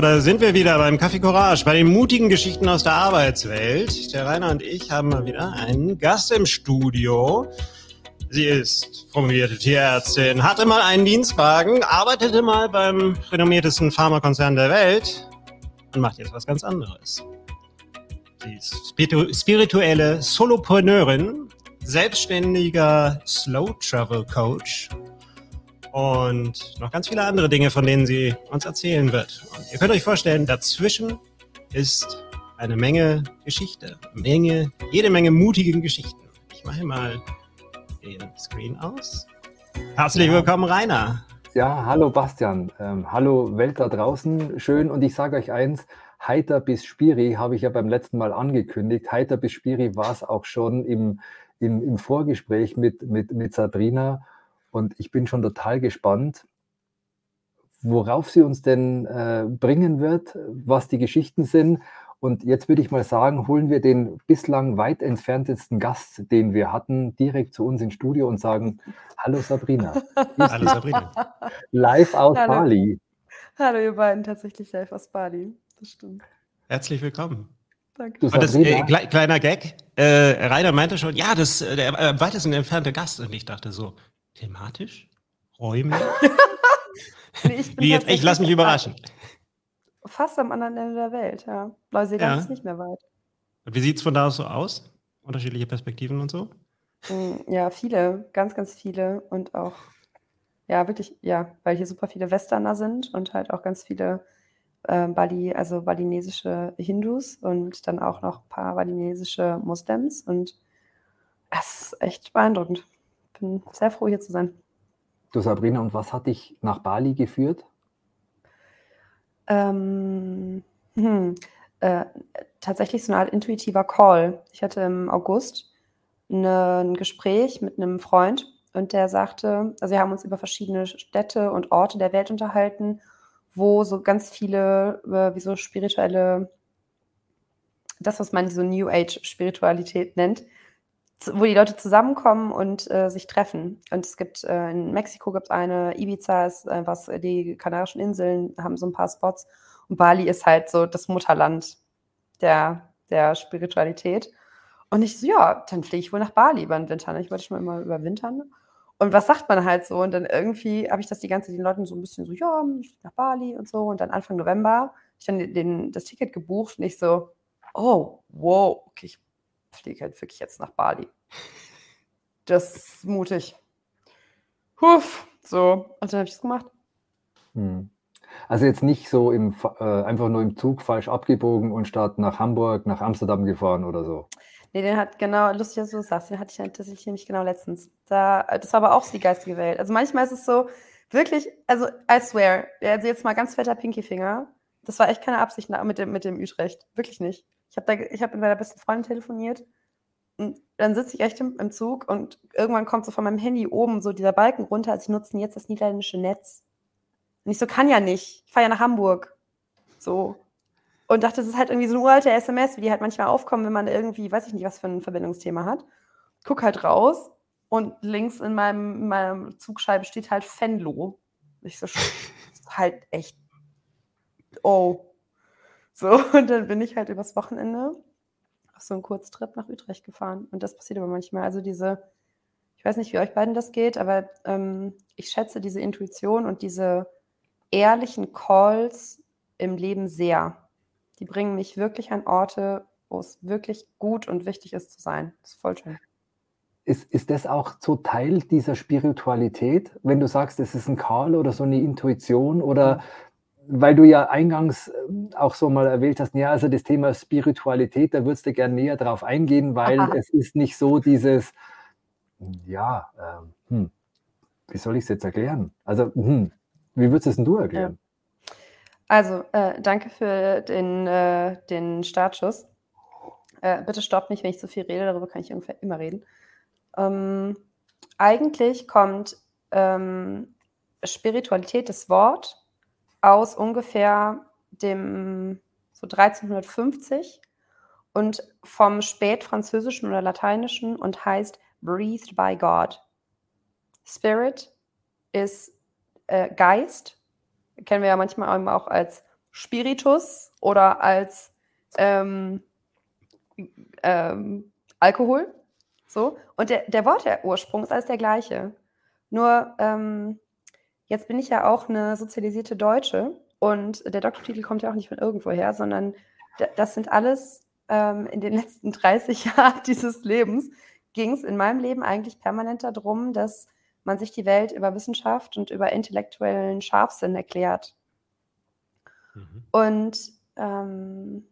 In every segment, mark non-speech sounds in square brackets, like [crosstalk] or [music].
Da sind wir wieder beim Kaffee Courage, bei den mutigen Geschichten aus der Arbeitswelt. Der Rainer und ich haben mal wieder einen Gast im Studio. Sie ist promovierte Tierärztin, hatte mal einen Dienstwagen, arbeitete mal beim renommiertesten Pharmakonzern der Welt und macht jetzt was ganz anderes. Sie ist spirituelle Solopreneurin, selbstständiger Slow Travel Coach und noch ganz viele andere Dinge, von denen sie uns erzählen wird. Und ihr könnt euch vorstellen, dazwischen ist eine Menge Geschichte, Menge, jede Menge mutigen Geschichten. Ich mache mal den Screen aus. Herzlich willkommen, Rainer. Ja, hallo Bastian. Ähm, hallo Welt da draußen. Schön. Und ich sage euch eins, heiter bis Spiri habe ich ja beim letzten Mal angekündigt. Heiter bis Spiri war es auch schon im, im, im Vorgespräch mit, mit, mit Sabrina. Und ich bin schon total gespannt, worauf sie uns denn äh, bringen wird, was die Geschichten sind. Und jetzt würde ich mal sagen, holen wir den bislang weit entferntesten Gast, den wir hatten, direkt zu uns ins Studio und sagen, hallo Sabrina. [laughs] hallo Sabrina. Live aus hallo. Bali. Hallo ihr beiden, tatsächlich live aus Bali. Das stimmt. Herzlich willkommen. Danke. Du, und das, äh, kleiner Gag, äh, Rainer meinte schon, ja, das äh, der äh, weitesten entfernte Gast. Und ich dachte so, Thematisch? Räumlich? [laughs] nee, Wie jetzt? Ich lasse mich überraschen. Fast am anderen Ende der Welt, ja. Neuseeland ja. ist nicht mehr weit. Und wie sieht es von da aus so aus? Unterschiedliche Perspektiven und so? Hm, ja, viele, ganz, ganz viele und auch, ja, wirklich, ja, weil hier super viele Westerner sind und halt auch ganz viele äh, Bali, also balinesische Hindus und dann auch noch ein paar balinesische Moslems und es ist echt beeindruckend bin sehr froh, hier zu sein. Du Sabrina, und was hat dich nach Bali geführt? Ähm, hm, äh, tatsächlich so eine Art intuitiver Call. Ich hatte im August eine, ein Gespräch mit einem Freund und der sagte, also wir haben uns über verschiedene Städte und Orte der Welt unterhalten, wo so ganz viele, äh, wie so spirituelle, das, was man so New Age Spiritualität nennt, wo die Leute zusammenkommen und äh, sich treffen. Und es gibt äh, in Mexiko gibt es eine, Ibiza ist äh, was, die Kanarischen Inseln haben so ein paar Spots und Bali ist halt so das Mutterland der, der Spiritualität. Und ich so, ja, dann fliege ich wohl nach Bali über den Winter. Ne? Ich wollte schon mal überwintern. Und was sagt man halt so? Und dann irgendwie habe ich das die ganze Zeit den Leuten so ein bisschen so, ja, ich fliege nach Bali und so. Und dann Anfang November habe ich dann den, das Ticket gebucht und ich so, oh, wow, okay, ich fliege halt wirklich jetzt nach Bali. Das ist mutig. Huff, so. Und dann habe ich es gemacht. Hm. Also jetzt nicht so im, äh, einfach nur im Zug falsch abgebogen und statt nach Hamburg nach Amsterdam gefahren oder so. Nee, den hat genau, lustig, dass du das sagst, den hatte ich tatsächlich nämlich genau letztens. Da, das war aber auch so die geistige Welt. Also manchmal ist es so, wirklich, also I swear, also jetzt mal ganz fetter Pinky-Finger, das war echt keine Absicht mit dem, mit dem Utrecht. Wirklich nicht. Ich habe hab mit meiner besten Freundin telefoniert und dann sitze ich echt im, im, Zug und irgendwann kommt so von meinem Handy oben so dieser Balken runter, also sie nutzen jetzt das niederländische Netz. Und ich so, kann ja nicht. Ich fahre ja nach Hamburg. So. Und dachte, das ist halt irgendwie so eine uralte SMS, wie die halt manchmal aufkommen, wenn man irgendwie, weiß ich nicht, was für ein Verbindungsthema hat. Guck halt raus und links in meinem, in meinem Zugscheibe steht halt Fenlo. Ich so, [laughs] halt echt, oh. So, und dann bin ich halt übers Wochenende auf so einen Kurztrip nach Utrecht gefahren. Und das passiert aber manchmal. Also diese, ich weiß nicht, wie euch beiden das geht, aber ähm, ich schätze diese Intuition und diese ehrlichen Calls im Leben sehr. Die bringen mich wirklich an Orte, wo es wirklich gut und wichtig ist zu sein. Das ist voll schön. Ist, ist das auch so Teil dieser Spiritualität, wenn du sagst, es ist ein Call oder so eine Intuition oder weil du ja eingangs ähm, auch so mal erwähnt hast, ja, also das Thema Spiritualität, da würdest du gerne näher drauf eingehen, weil Aha. es ist nicht so dieses, ja, ähm, hm, wie soll ich es jetzt erklären? Also, hm, wie würdest es denn du erklären? Also, äh, danke für den, äh, den Startschuss. Äh, bitte stopp nicht, wenn ich zu viel rede, darüber kann ich ungefähr immer reden. Ähm, eigentlich kommt ähm, Spiritualität, das Wort, aus ungefähr dem so 1350 und vom Spätfranzösischen oder Lateinischen und heißt Breathed by God. Spirit ist äh, Geist, kennen wir ja manchmal auch als Spiritus oder als ähm, ähm, Alkohol. So. Und der, der Wortursprung ist alles der gleiche. Nur ähm, jetzt bin ich ja auch eine sozialisierte Deutsche und der Doktortitel kommt ja auch nicht von irgendwoher, sondern das sind alles ähm, in den [laughs] letzten 30 Jahren dieses Lebens, ging es in meinem Leben eigentlich permanent darum, dass man sich die Welt über Wissenschaft und über intellektuellen Scharfsinn erklärt. Mhm. Und ähm,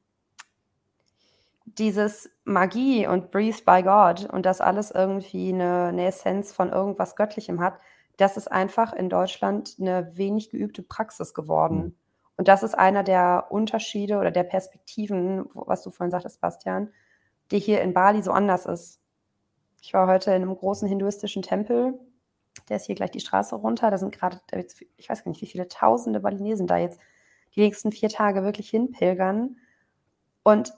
dieses Magie und Breathed by God und das alles irgendwie eine, eine, Essenz von irgendwas Göttlichem hat, das ist einfach in Deutschland eine wenig geübte Praxis geworden. Mhm. Und das ist einer der Unterschiede oder der Perspektiven, was du vorhin sagtest, Bastian, die hier in Bali so anders ist. Ich war heute in einem großen hinduistischen Tempel, der ist hier gleich die Straße runter. Da sind gerade, ich weiß gar nicht, wie viele tausende Balinesen da jetzt die nächsten vier Tage wirklich hinpilgern. Und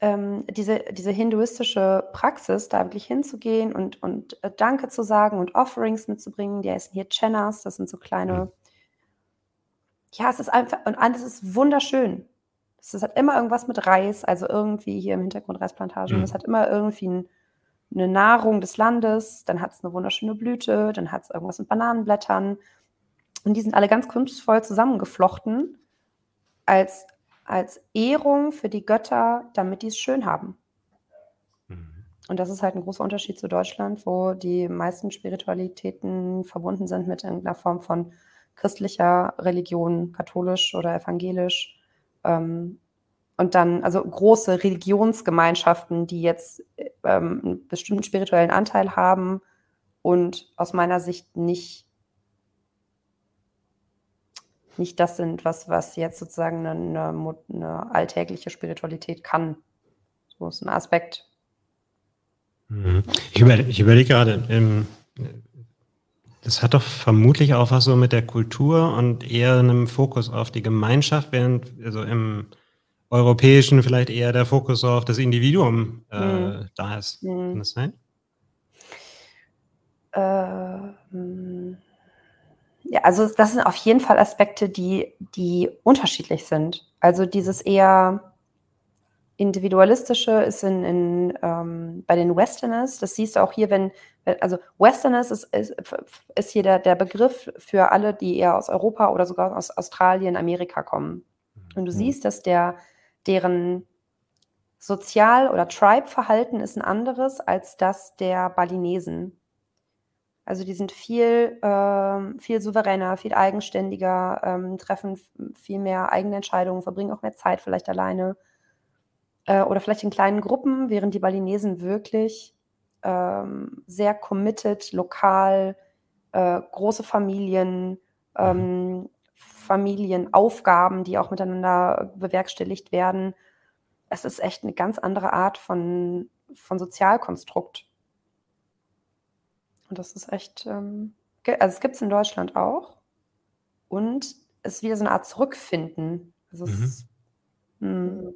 ähm, diese, diese hinduistische Praxis, da wirklich hinzugehen und, und äh, Danke zu sagen und Offerings mitzubringen, die heißen hier Chenas, das sind so kleine, mhm. ja, es ist einfach, und alles ist wunderschön. Es hat immer irgendwas mit Reis, also irgendwie hier im Hintergrund Reisplantagen, mhm. es hat immer irgendwie ein, eine Nahrung des Landes, dann hat es eine wunderschöne Blüte, dann hat es irgendwas mit Bananenblättern. Und die sind alle ganz kunstvoll zusammengeflochten als als Ehrung für die Götter, damit die es schön haben. Mhm. Und das ist halt ein großer Unterschied zu Deutschland, wo die meisten Spiritualitäten verbunden sind mit irgendeiner Form von christlicher Religion, katholisch oder evangelisch. Ähm, und dann, also große Religionsgemeinschaften, die jetzt ähm, einen bestimmten spirituellen Anteil haben und aus meiner Sicht nicht nicht das sind, was, was jetzt sozusagen eine, eine, eine alltägliche Spiritualität kann. So ist ein Aspekt. Mhm. Ich, über, ich überlege gerade, ähm, das hat doch vermutlich auch was so mit der Kultur und eher einem Fokus auf die Gemeinschaft, während also im Europäischen vielleicht eher der Fokus auf das Individuum äh, mhm. da ist. Mhm. Kann das sein? Ähm, ja, also das sind auf jeden Fall Aspekte, die, die unterschiedlich sind. Also dieses eher individualistische ist in, in ähm, bei den Westerners, das siehst du auch hier, wenn, also Westerners ist, ist, ist hier der, der Begriff für alle, die eher aus Europa oder sogar aus Australien, Amerika kommen. Und du mhm. siehst, dass der, deren Sozial- oder Tribe-Verhalten ist ein anderes als das der Balinesen. Also die sind viel, ähm, viel souveräner, viel eigenständiger, ähm, treffen viel mehr eigene Entscheidungen, verbringen auch mehr Zeit vielleicht alleine äh, oder vielleicht in kleinen Gruppen, während die Balinesen wirklich ähm, sehr committed, lokal, äh, große Familien, ähm, Familienaufgaben, die auch miteinander bewerkstelligt werden. Es ist echt eine ganz andere Art von, von Sozialkonstrukt. Und das ist echt, ähm, also es gibt es in Deutschland auch. Und es ist wieder so eine Art Zurückfinden. Also mhm. es, hm.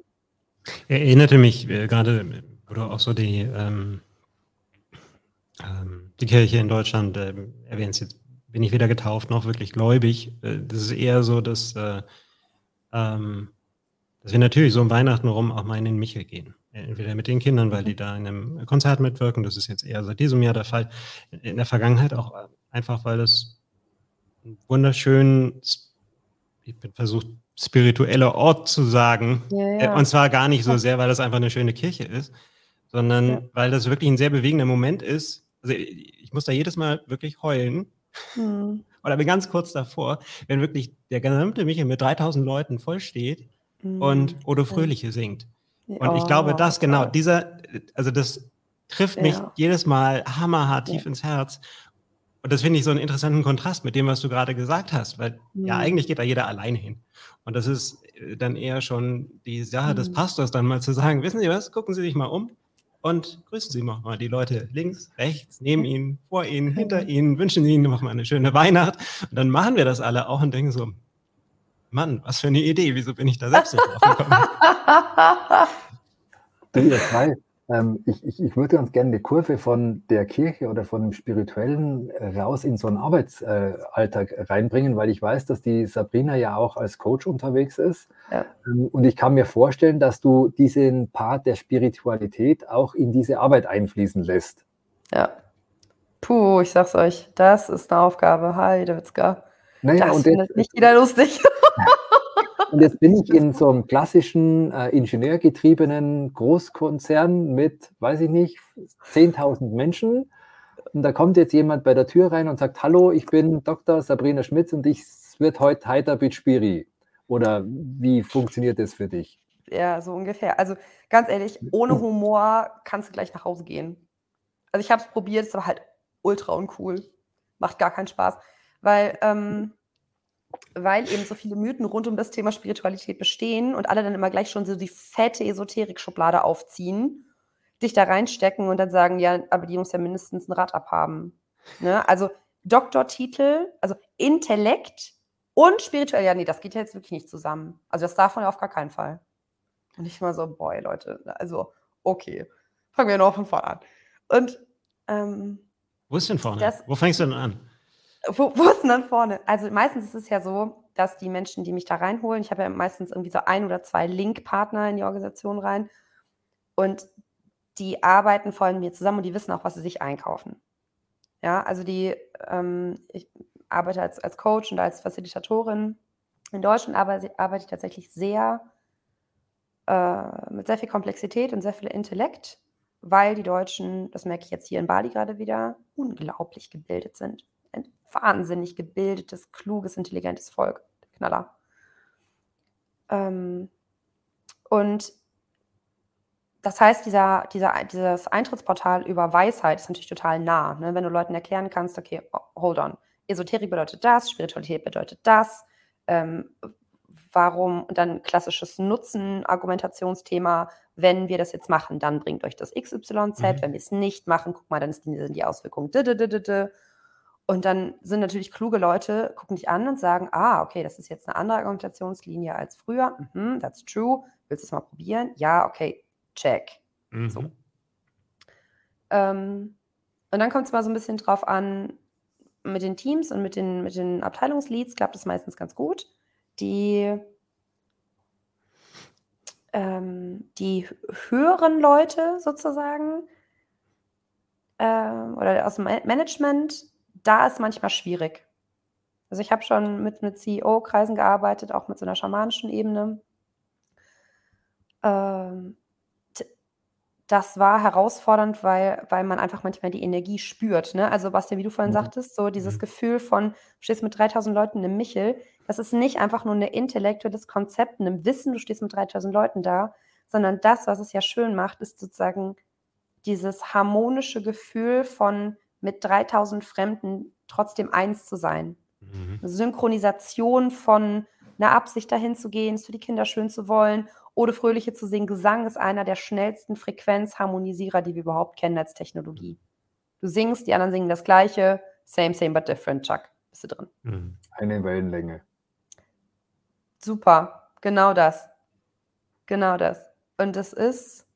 Erinnerte mich äh, gerade, du auch so die, ähm, ähm, die Kirche in Deutschland äh, erwähnst, jetzt bin ich weder getauft noch wirklich gläubig. Äh, das ist eher so, dass, äh, ähm, dass wir natürlich so um Weihnachten rum auch mal in den Michel gehen entweder mit den Kindern, weil die da in einem Konzert mitwirken. Das ist jetzt eher seit diesem Jahr der Fall. In der Vergangenheit auch einfach, weil es ein wunderschön, ich bin versucht, spiritueller Ort zu sagen. Ja, ja. Und zwar gar nicht so sehr, weil das einfach eine schöne Kirche ist, sondern ja. weil das wirklich ein sehr bewegender Moment ist. Also ich muss da jedes Mal wirklich heulen. Hm. Oder bin ganz kurz davor, wenn wirklich der gesamte Michel mit 3000 Leuten vollsteht hm. und Odo Fröhliche singt. Und ich glaube, das genau, dieser, also das trifft mich ja. jedes Mal hammerhart tief ja. ins Herz. Und das finde ich so einen interessanten Kontrast mit dem, was du gerade gesagt hast, weil mhm. ja, eigentlich geht da jeder alleine hin. Und das ist äh, dann eher schon die Sache mhm. des Pastors, dann mal zu sagen, wissen Sie was, gucken Sie sich mal um und grüßen Sie mal die Leute links, rechts, neben Ihnen, vor Ihnen, hinter Ihnen, wünschen Sie Ihnen noch mal eine schöne Weihnacht. Und dann machen wir das alle auch und denken so, Mann, was für eine Idee, wieso bin ich da selbst nicht drauf gekommen? du, ihr zwei, Ähm, ich, ich, ich würde ganz gerne eine Kurve von der Kirche oder von dem Spirituellen raus in so einen Arbeitsalltag äh, reinbringen, weil ich weiß, dass die Sabrina ja auch als Coach unterwegs ist. Ja. Ähm, und ich kann mir vorstellen, dass du diesen Part der Spiritualität auch in diese Arbeit einfließen lässt. Ja. Puh, ich sag's euch, das ist eine Aufgabe. Hi, Davidska. Naja, das und findet nicht jeder lustig. Und jetzt bin ich in so einem klassischen äh, ingenieurgetriebenen Großkonzern mit, weiß ich nicht, 10.000 Menschen. Und da kommt jetzt jemand bei der Tür rein und sagt, hallo, ich bin Dr. Sabrina Schmitz und ich wird heute heiter Spiri. Oder wie funktioniert das für dich? Ja, so ungefähr. Also ganz ehrlich, ohne Humor kannst du gleich nach Hause gehen. Also ich habe es probiert, es war halt ultra uncool. Macht gar keinen Spaß. Weil ähm, weil eben so viele Mythen rund um das Thema Spiritualität bestehen und alle dann immer gleich schon so die fette Esoterik-Schublade aufziehen, dich da reinstecken und dann sagen, ja, aber die muss ja mindestens ein Rad abhaben. Ne? Also Doktortitel, also Intellekt und spirituell, ja, nee, das geht ja jetzt wirklich nicht zusammen. Also das darf man ja auf gar keinen Fall. Und ich mal so, boy, Leute, also, okay, fangen wir noch von vorne an. Und ähm, Wo ist denn vorne? Das, Wo fängst du denn an? Wo, wo ist denn dann vorne? Also meistens ist es ja so, dass die Menschen, die mich da reinholen, ich habe ja meistens irgendwie so ein oder zwei Link-Partner in die Organisation rein und die arbeiten vor allem mir zusammen und die wissen auch, was sie sich einkaufen. Ja, also die, ähm, ich arbeite als, als Coach und als Facilitatorin. In Deutschland arbeite, arbeite ich tatsächlich sehr äh, mit sehr viel Komplexität und sehr viel Intellekt, weil die Deutschen, das merke ich jetzt hier in Bali gerade wieder, unglaublich gebildet sind wahnsinnig gebildetes, kluges, intelligentes Volk. Knaller. Ähm, und das heißt, dieser, dieser, dieses Eintrittsportal über Weisheit ist natürlich total nah. Ne? Wenn du Leuten erklären kannst, okay, hold on, Esoterik bedeutet das, Spiritualität bedeutet das, ähm, warum, und dann klassisches Nutzen-Argumentationsthema, wenn wir das jetzt machen, dann bringt euch das XYZ, mhm. wenn wir es nicht machen, guck mal, dann sind die Auswirkungen. Und dann sind natürlich kluge Leute, gucken dich an und sagen, ah, okay, das ist jetzt eine andere Argumentationslinie als früher. Mhm, that's true. Willst du es mal probieren? Ja, okay, check. Mhm. So. Ähm, und dann kommt es mal so ein bisschen drauf an, mit den Teams und mit den, mit den Abteilungsleads klappt es meistens ganz gut. Die, ähm, die höheren Leute sozusagen ähm, oder aus dem Management da ist manchmal schwierig. Also ich habe schon mit, mit CEO-Kreisen gearbeitet, auch mit so einer schamanischen Ebene. Ähm, das war herausfordernd, weil, weil man einfach manchmal die Energie spürt. Ne? Also Bastian, wie du vorhin mhm. sagtest, so dieses mhm. Gefühl von, du stehst mit 3000 Leuten im Michel, das ist nicht einfach nur ein intellektuelles Konzept, ein Wissen, du stehst mit 3000 Leuten da, sondern das, was es ja schön macht, ist sozusagen dieses harmonische Gefühl von, mit 3000 Fremden trotzdem eins zu sein. Mhm. Eine Synchronisation von einer Absicht dahin zu gehen, es für die Kinder schön zu wollen oder Fröhliche zu singen. Gesang ist einer der schnellsten Frequenzharmonisierer, die wir überhaupt kennen als Technologie. Du singst, die anderen singen das Gleiche. Same, same, but different, Chuck. Bist du drin? Mhm. Eine Wellenlänge. Super, genau das. Genau das. Und das ist,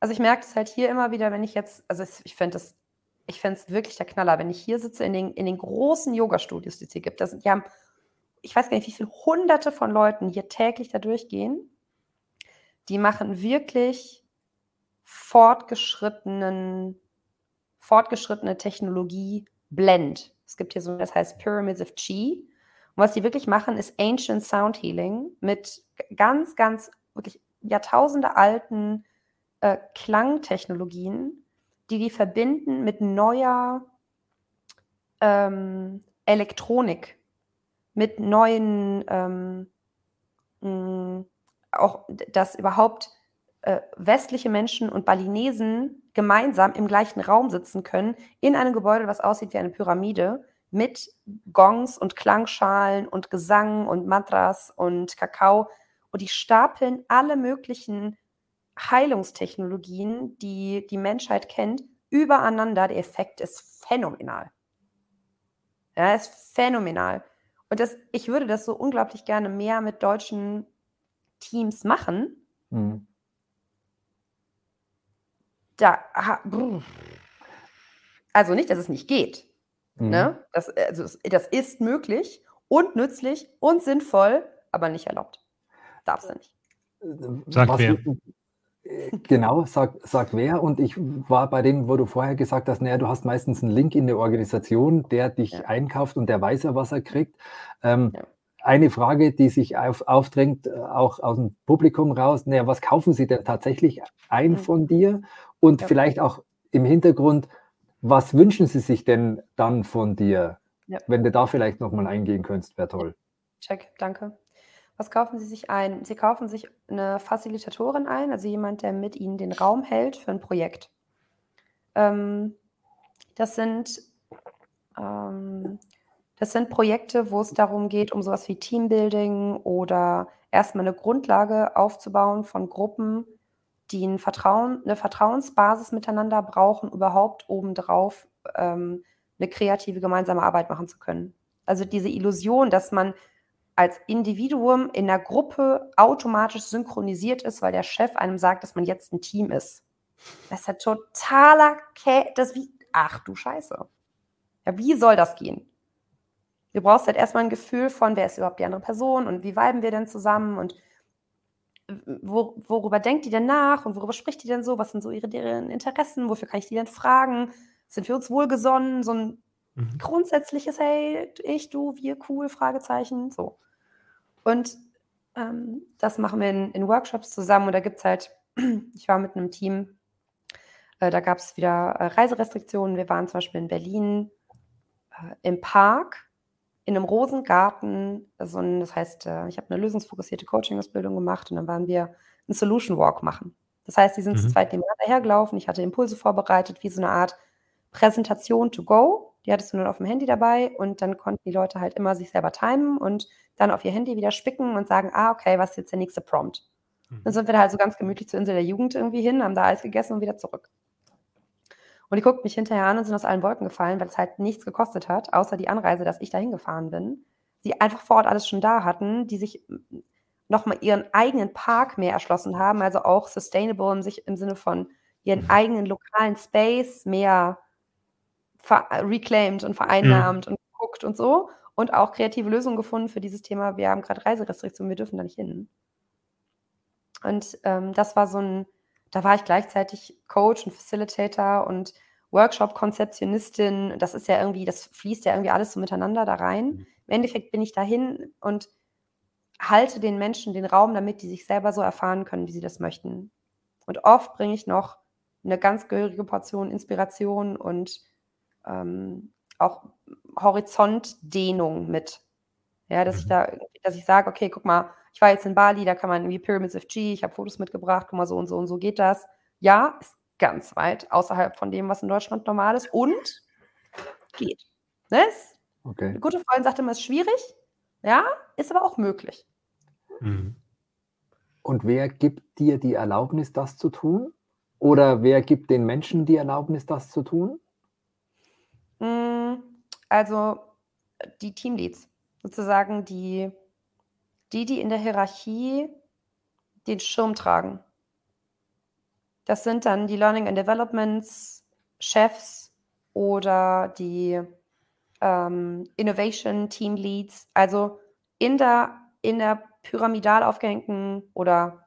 also ich merke es halt hier immer wieder, wenn ich jetzt, also ich finde das ich fände es wirklich der Knaller, wenn ich hier sitze in den, in den großen Yoga-Studios, die es hier gibt. Das, die haben, ich weiß gar nicht, wie viele hunderte von Leuten hier täglich da durchgehen. Die machen wirklich fortgeschrittenen, fortgeschrittene Technologie Blend. Es gibt hier so, das heißt Pyramids of Chi. Und was die wirklich machen, ist Ancient Sound Healing mit ganz, ganz wirklich Jahrtausende alten äh, Klangtechnologien die die verbinden mit neuer ähm, Elektronik, mit neuen, ähm, mh, auch dass überhaupt äh, westliche Menschen und Balinesen gemeinsam im gleichen Raum sitzen können, in einem Gebäude, was aussieht wie eine Pyramide, mit Gongs und Klangschalen und Gesang und Mantras und Kakao. Und die stapeln alle möglichen Heilungstechnologien, die die Menschheit kennt, übereinander. Der Effekt ist phänomenal. Ja, ist phänomenal. Und das, ich würde das so unglaublich gerne mehr mit deutschen Teams machen. Mhm. da, also nicht, dass es nicht geht. Mhm. Ne? Das, also das ist möglich und nützlich und sinnvoll, aber nicht erlaubt. Darfst du nicht. Sag Was, wer. Genau, sag, sag wer. Und ich war bei dem, wo du vorher gesagt hast, naja, du hast meistens einen Link in der Organisation, der dich ja. einkauft und der weiß ja, was er kriegt. Ähm, ja. Eine Frage, die sich auf, aufdrängt, äh, auch aus dem Publikum raus, naja, was kaufen Sie denn tatsächlich ein mhm. von dir? Und ja. vielleicht auch im Hintergrund, was wünschen Sie sich denn dann von dir? Wenn du da vielleicht nochmal eingehen könntest, wäre toll. Check, danke. Was kaufen Sie sich ein? Sie kaufen sich eine Facilitatorin ein, also jemand, der mit Ihnen den Raum hält für ein Projekt. Ähm, das sind ähm, das sind Projekte, wo es darum geht, um sowas wie Teambuilding oder erstmal eine Grundlage aufzubauen von Gruppen, die ein Vertrauen, eine Vertrauensbasis miteinander brauchen, überhaupt obendrauf ähm, eine kreative gemeinsame Arbeit machen zu können. Also diese Illusion, dass man als Individuum in der Gruppe automatisch synchronisiert ist, weil der Chef einem sagt, dass man jetzt ein Team ist. Das ist ja totaler Kä das wie ach du Scheiße. Ja, wie soll das gehen? Du brauchst halt erstmal ein Gefühl von, wer ist überhaupt die andere Person und wie weiben wir denn zusammen und wo, worüber denkt die denn nach und worüber spricht die denn so? Was sind so ihre deren Interessen? Wofür kann ich die denn fragen? Sind wir uns wohlgesonnen? So ein mhm. grundsätzliches, hey, ich, du, wir, cool, Fragezeichen, so. Und ähm, das machen wir in, in, Workshops zusammen. Und da gibt es halt, [clears throat] ich war mit einem Team, äh, da gab es wieder äh, Reiserestriktionen. Wir waren zum Beispiel in Berlin äh, im Park, in einem Rosengarten. Also, das heißt, äh, ich habe eine lösungsfokussierte Coaching-Ausbildung gemacht und dann waren wir einen Solution Walk machen. Das heißt, die sind mhm. zu zweit nebeneinander hergelaufen. Ich hatte Impulse vorbereitet, wie so eine Art Präsentation to go. Die hattest du nur auf dem Handy dabei und dann konnten die Leute halt immer sich selber timen und dann auf ihr Handy wieder spicken und sagen, ah, okay, was ist jetzt der nächste Prompt? Mhm. Dann sind wir da halt so ganz gemütlich zur Insel der Jugend irgendwie hin, haben da Eis gegessen und wieder zurück. Und die guckt mich hinterher an und sind aus allen Wolken gefallen, weil es halt nichts gekostet hat, außer die Anreise, dass ich da hingefahren bin. Sie einfach vor Ort alles schon da hatten, die sich nochmal ihren eigenen Park mehr erschlossen haben, also auch sustainable im, sich, im Sinne von ihren mhm. eigenen lokalen Space mehr reclaimed und vereinnahmt mhm. und geguckt und so und auch kreative Lösungen gefunden für dieses Thema. Wir haben gerade Reiserestriktionen, wir dürfen da nicht hin. Und ähm, das war so ein, da war ich gleichzeitig Coach und Facilitator und Workshop-Konzeptionistin. Das ist ja irgendwie, das fließt ja irgendwie alles so miteinander da rein. Mhm. Im Endeffekt bin ich dahin und halte den Menschen den Raum, damit die sich selber so erfahren können, wie sie das möchten. Und oft bringe ich noch eine ganz gehörige Portion Inspiration und ähm, auch Horizontdehnung mit. Ja, dass ich mhm. da, dass ich sage, okay, guck mal, ich war jetzt in Bali, da kann man irgendwie Pyramids of G, ich habe Fotos mitgebracht, guck mal, so und so und so geht das. Ja, ist ganz weit außerhalb von dem, was in Deutschland normal ist und geht. Ne? Okay. Eine gute Freundin sagte immer, es ist schwierig, ja, ist aber auch möglich. Mhm. Und wer gibt dir die Erlaubnis, das zu tun? Oder wer gibt den Menschen die Erlaubnis, das zu tun? Hm, also die Teamleads, sozusagen die, die, die in der Hierarchie den Schirm tragen. Das sind dann die Learning and Developments Chefs oder die ähm, Innovation Team Leads. Also in der, in der pyramidal aufgehängten oder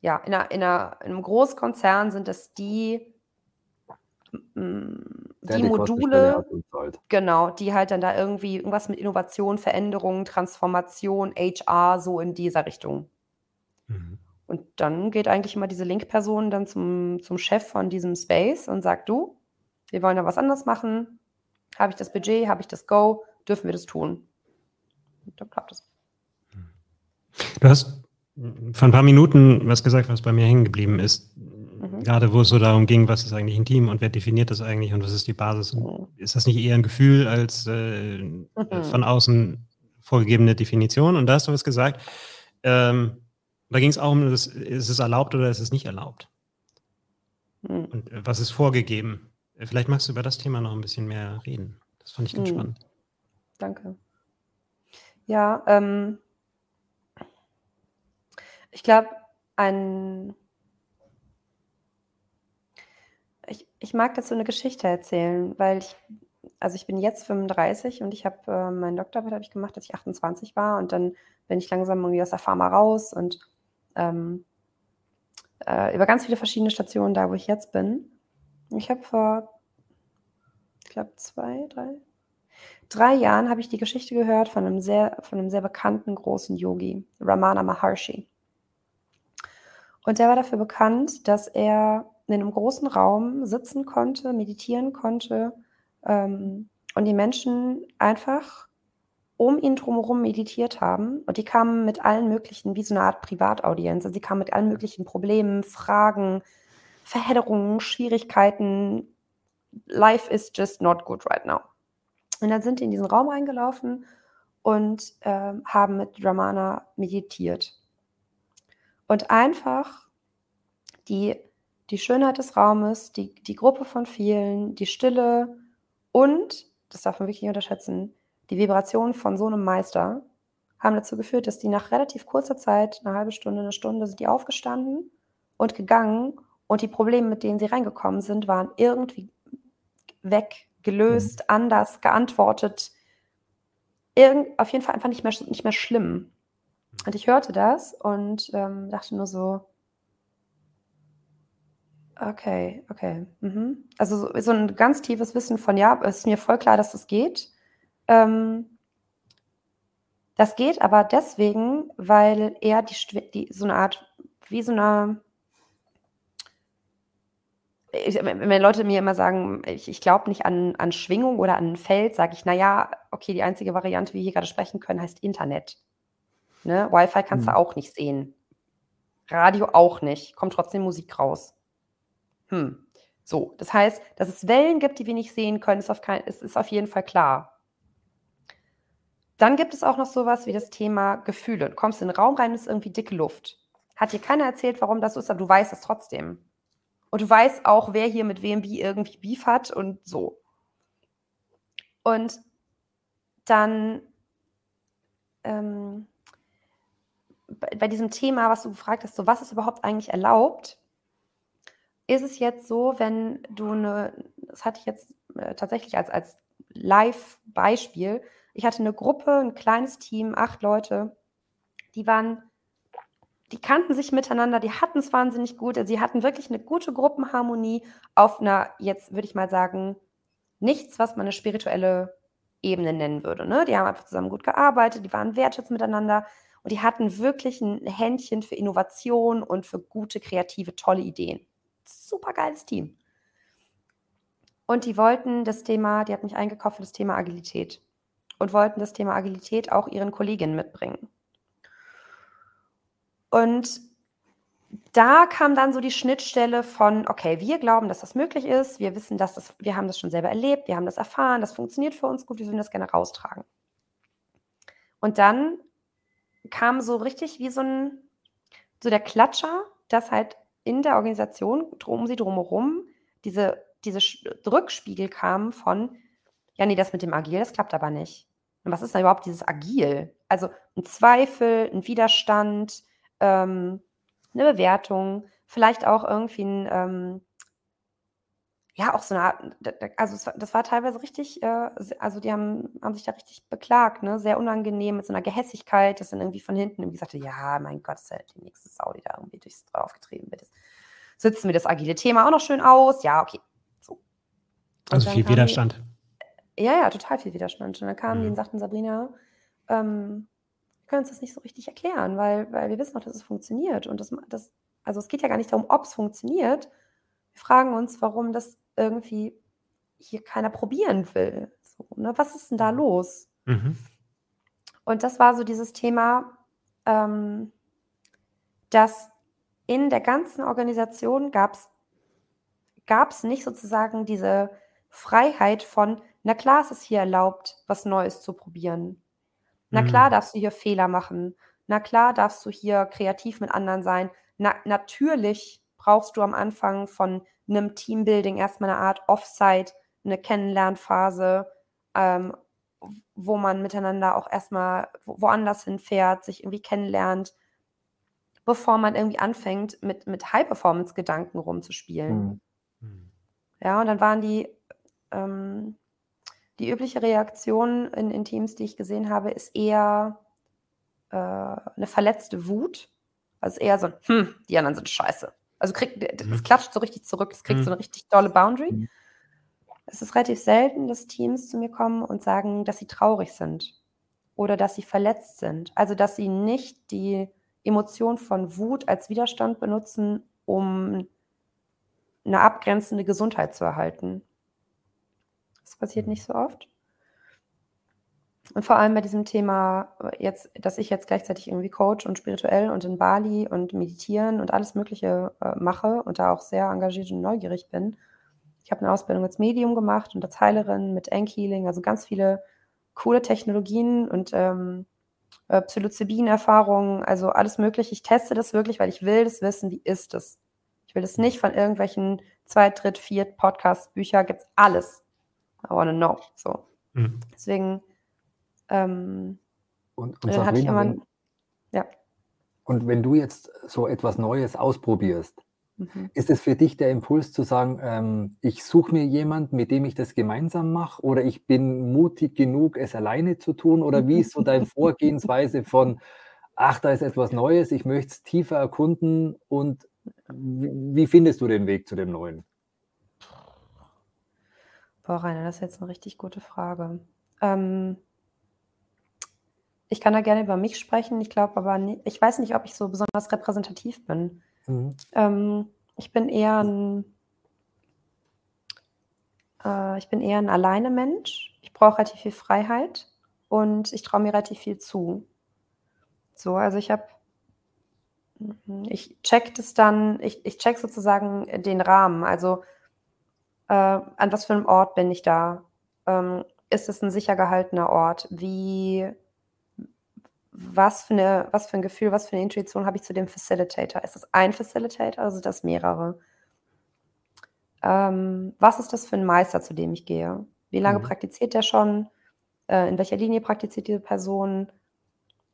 ja, in, einer, in, einer, in einem Großkonzern sind es die, die, die Module, genau, die halt dann da irgendwie irgendwas mit Innovation, Veränderung, Transformation, HR, so in dieser Richtung. Mhm. Und dann geht eigentlich immer diese Link-Person dann zum, zum Chef von diesem Space und sagt, du, wir wollen da was anderes machen. Habe ich das Budget, habe ich das Go, dürfen wir das tun? Und dann klappt es. Du hast vor ein paar Minuten was gesagt, was bei mir hängen geblieben ist. Gerade wo es so darum ging, was ist eigentlich ein Team und wer definiert das eigentlich und was ist die Basis. Mhm. Ist das nicht eher ein Gefühl als äh, mhm. von außen vorgegebene Definition? Und da hast du was gesagt. Ähm, da ging es auch um, das, ist es erlaubt oder ist es nicht erlaubt? Mhm. Und äh, was ist vorgegeben? Vielleicht magst du über das Thema noch ein bisschen mehr reden. Das fand ich ganz mhm. spannend. Danke. Ja, ähm, ich glaube, ein ich mag dazu eine Geschichte erzählen, weil ich, also ich bin jetzt 35 und ich habe äh, meinen Doktorarbeit habe ich gemacht, als ich 28 war und dann bin ich langsam irgendwie aus der Pharma raus und ähm, äh, über ganz viele verschiedene Stationen da, wo ich jetzt bin. Ich habe vor, ich glaube, zwei, drei, drei Jahren habe ich die Geschichte gehört von einem sehr, von einem sehr bekannten großen Yogi, Ramana Maharshi. Und der war dafür bekannt, dass er in einem großen Raum sitzen konnte, meditieren konnte ähm, und die Menschen einfach um ihn drumherum meditiert haben und die kamen mit allen möglichen, wie so eine Art Privataudienz, also sie kamen mit allen möglichen Problemen, Fragen, Verhedderungen, Schwierigkeiten. Life is just not good right now. Und dann sind die in diesen Raum reingelaufen und äh, haben mit Ramana meditiert. Und einfach die, die Schönheit des Raumes, die, die Gruppe von vielen, die Stille und, das darf man wirklich nicht unterschätzen, die Vibration von so einem Meister haben dazu geführt, dass die nach relativ kurzer Zeit, eine halbe Stunde, eine Stunde, sind die aufgestanden und gegangen und die Probleme, mit denen sie reingekommen sind, waren irgendwie weg, gelöst, mhm. anders, geantwortet. Irgend, auf jeden Fall einfach nicht mehr, nicht mehr schlimm. Und ich hörte das und ähm, dachte nur so, okay, okay. Mhm. Also so, so, ein ganz tiefes Wissen von, ja, es ist mir voll klar, dass das geht. Ähm, das geht aber deswegen, weil er die, die so eine Art, wie so eine ich, wenn Leute mir immer sagen, ich, ich glaube nicht an, an Schwingung oder an ein Feld, sage ich, naja, okay, die einzige Variante, wie wir hier gerade sprechen können, heißt Internet. Ne? Wi-Fi kannst hm. du auch nicht sehen. Radio auch nicht. Kommt trotzdem Musik raus. Hm. So, das heißt, dass es Wellen gibt, die wir nicht sehen können, ist auf, kein, ist, ist auf jeden Fall klar. Dann gibt es auch noch sowas wie das Thema Gefühle. Du kommst in den Raum rein, ist irgendwie dicke Luft. Hat dir keiner erzählt, warum das so ist, aber du weißt es trotzdem. Und du weißt auch, wer hier mit wem wie irgendwie Beef hat und so. Und dann ähm, bei diesem Thema, was du gefragt hast, so was ist überhaupt eigentlich erlaubt, ist es jetzt so, wenn du eine, das hatte ich jetzt äh, tatsächlich als, als Live-Beispiel, ich hatte eine Gruppe, ein kleines Team, acht Leute, die waren, die kannten sich miteinander, die hatten es wahnsinnig gut, sie hatten wirklich eine gute Gruppenharmonie auf einer, jetzt würde ich mal sagen, nichts, was man eine spirituelle Ebene nennen würde. Ne? Die haben einfach zusammen gut gearbeitet, die waren wertschätzend miteinander und die hatten wirklich ein Händchen für Innovation und für gute, kreative, tolle Ideen. Super geiles Team. Und die wollten das Thema, die hat mich eingekauft für das Thema Agilität und wollten das Thema Agilität auch ihren Kolleginnen mitbringen. Und da kam dann so die Schnittstelle von, okay, wir glauben, dass das möglich ist, wir wissen, dass das, wir haben das schon selber erlebt, wir haben das erfahren, das funktioniert für uns gut, wir würden das gerne raustragen. Und dann kam so richtig wie so ein, so der Klatscher, dass halt in der Organisation um sie drumherum diese, diese Rückspiegel kamen von, ja, nee, das mit dem Agil, das klappt aber nicht. Und was ist denn überhaupt dieses Agil? Also ein Zweifel, ein Widerstand, ähm, eine Bewertung, vielleicht auch irgendwie ein, ähm, ja, auch so eine Art, also das war, das war teilweise richtig, äh, also die haben, haben sich da richtig beklagt, ne? sehr unangenehm, mit so einer Gehässigkeit, dass dann irgendwie von hinten irgendwie sagte, ja, mein Gott, ist ja die nächste Sau, die da irgendwie durchs draufgetrieben wird. Sitzen wir das agile Thema auch noch schön aus? Ja, okay. So. Also viel Widerstand. Ja, ja, total viel Widerstand. Und dann kamen mhm. die und sagten, Sabrina, ähm, wir können uns das nicht so richtig erklären, weil, weil wir wissen doch, dass es funktioniert. Und das, das, also es geht ja gar nicht darum, ob es funktioniert. Wir fragen uns, warum das irgendwie hier keiner probieren will. So, ne? Was ist denn da mhm. los? Mhm. Und das war so dieses Thema, ähm, dass in der ganzen Organisation gab es nicht sozusagen diese Freiheit von, na klar, es ist hier erlaubt, was Neues zu probieren. Na klar, mhm. darfst du hier Fehler machen. Na klar, darfst du hier kreativ mit anderen sein. Na, natürlich brauchst du am Anfang von einem Teambuilding erstmal eine Art Offsite, eine Kennenlernphase, ähm, wo man miteinander auch erstmal woanders hinfährt, sich irgendwie kennenlernt, bevor man irgendwie anfängt, mit, mit High-Performance-Gedanken rumzuspielen. Mhm. Ja, und dann waren die, ähm, die übliche Reaktion in, in Teams, die ich gesehen habe, ist eher äh, eine verletzte Wut. Also eher so ein, hm, die anderen sind scheiße. Also kriegt, das mhm. klatscht so richtig zurück, das kriegt mhm. so eine richtig tolle Boundary. Mhm. Es ist relativ selten, dass Teams zu mir kommen und sagen, dass sie traurig sind oder dass sie verletzt sind. Also dass sie nicht die Emotion von Wut als Widerstand benutzen, um eine abgrenzende Gesundheit zu erhalten. Das passiert nicht so oft. Und vor allem bei diesem Thema, jetzt, dass ich jetzt gleichzeitig irgendwie Coach und spirituell und in Bali und meditieren und alles Mögliche äh, mache und da auch sehr engagiert und neugierig bin. Ich habe eine Ausbildung als Medium gemacht und als Heilerin mit Enk-Healing, also ganz viele coole Technologien und ähm, äh, Psilocybin-Erfahrungen, also alles Mögliche. Ich teste das wirklich, weil ich will das wissen, wie ist es. Ich will das nicht von irgendwelchen Zweit-, Dritt-, Viert-, Podcasts, Bücher, gibt es alles. I wanna know. So. Mhm. Deswegen ähm, und, und Sabrina, immer, wenn, ja. Und wenn du jetzt so etwas Neues ausprobierst, mhm. ist es für dich der Impuls zu sagen, ähm, ich suche mir jemanden, mit dem ich das gemeinsam mache, oder ich bin mutig genug, es alleine zu tun? Oder wie ist so [laughs] deine Vorgehensweise von, ach, da ist etwas Neues, ich möchte es tiefer erkunden und wie, wie findest du den Weg zu dem Neuen? Boah, Rainer, das ist jetzt eine richtig gute Frage. Ähm, ich kann da gerne über mich sprechen. Ich glaube aber, nie, ich weiß nicht, ob ich so besonders repräsentativ bin. Mhm. Ähm, ich bin eher ein, äh, ich bin eher ein alleine Mensch. Ich brauche relativ viel Freiheit und ich traue mir relativ viel zu. So, also ich habe, mhm, ich check das dann, ich, ich check sozusagen den Rahmen. Also äh, an was für einem Ort bin ich da? Ähm, ist es ein sicher gehaltener Ort? Wie was für, eine, was für ein Gefühl, was für eine Intuition habe ich zu dem Facilitator? Ist es ein Facilitator oder sind das mehrere? Ähm, was ist das für ein Meister, zu dem ich gehe? Wie lange mhm. praktiziert der schon? Äh, in welcher Linie praktiziert diese Person?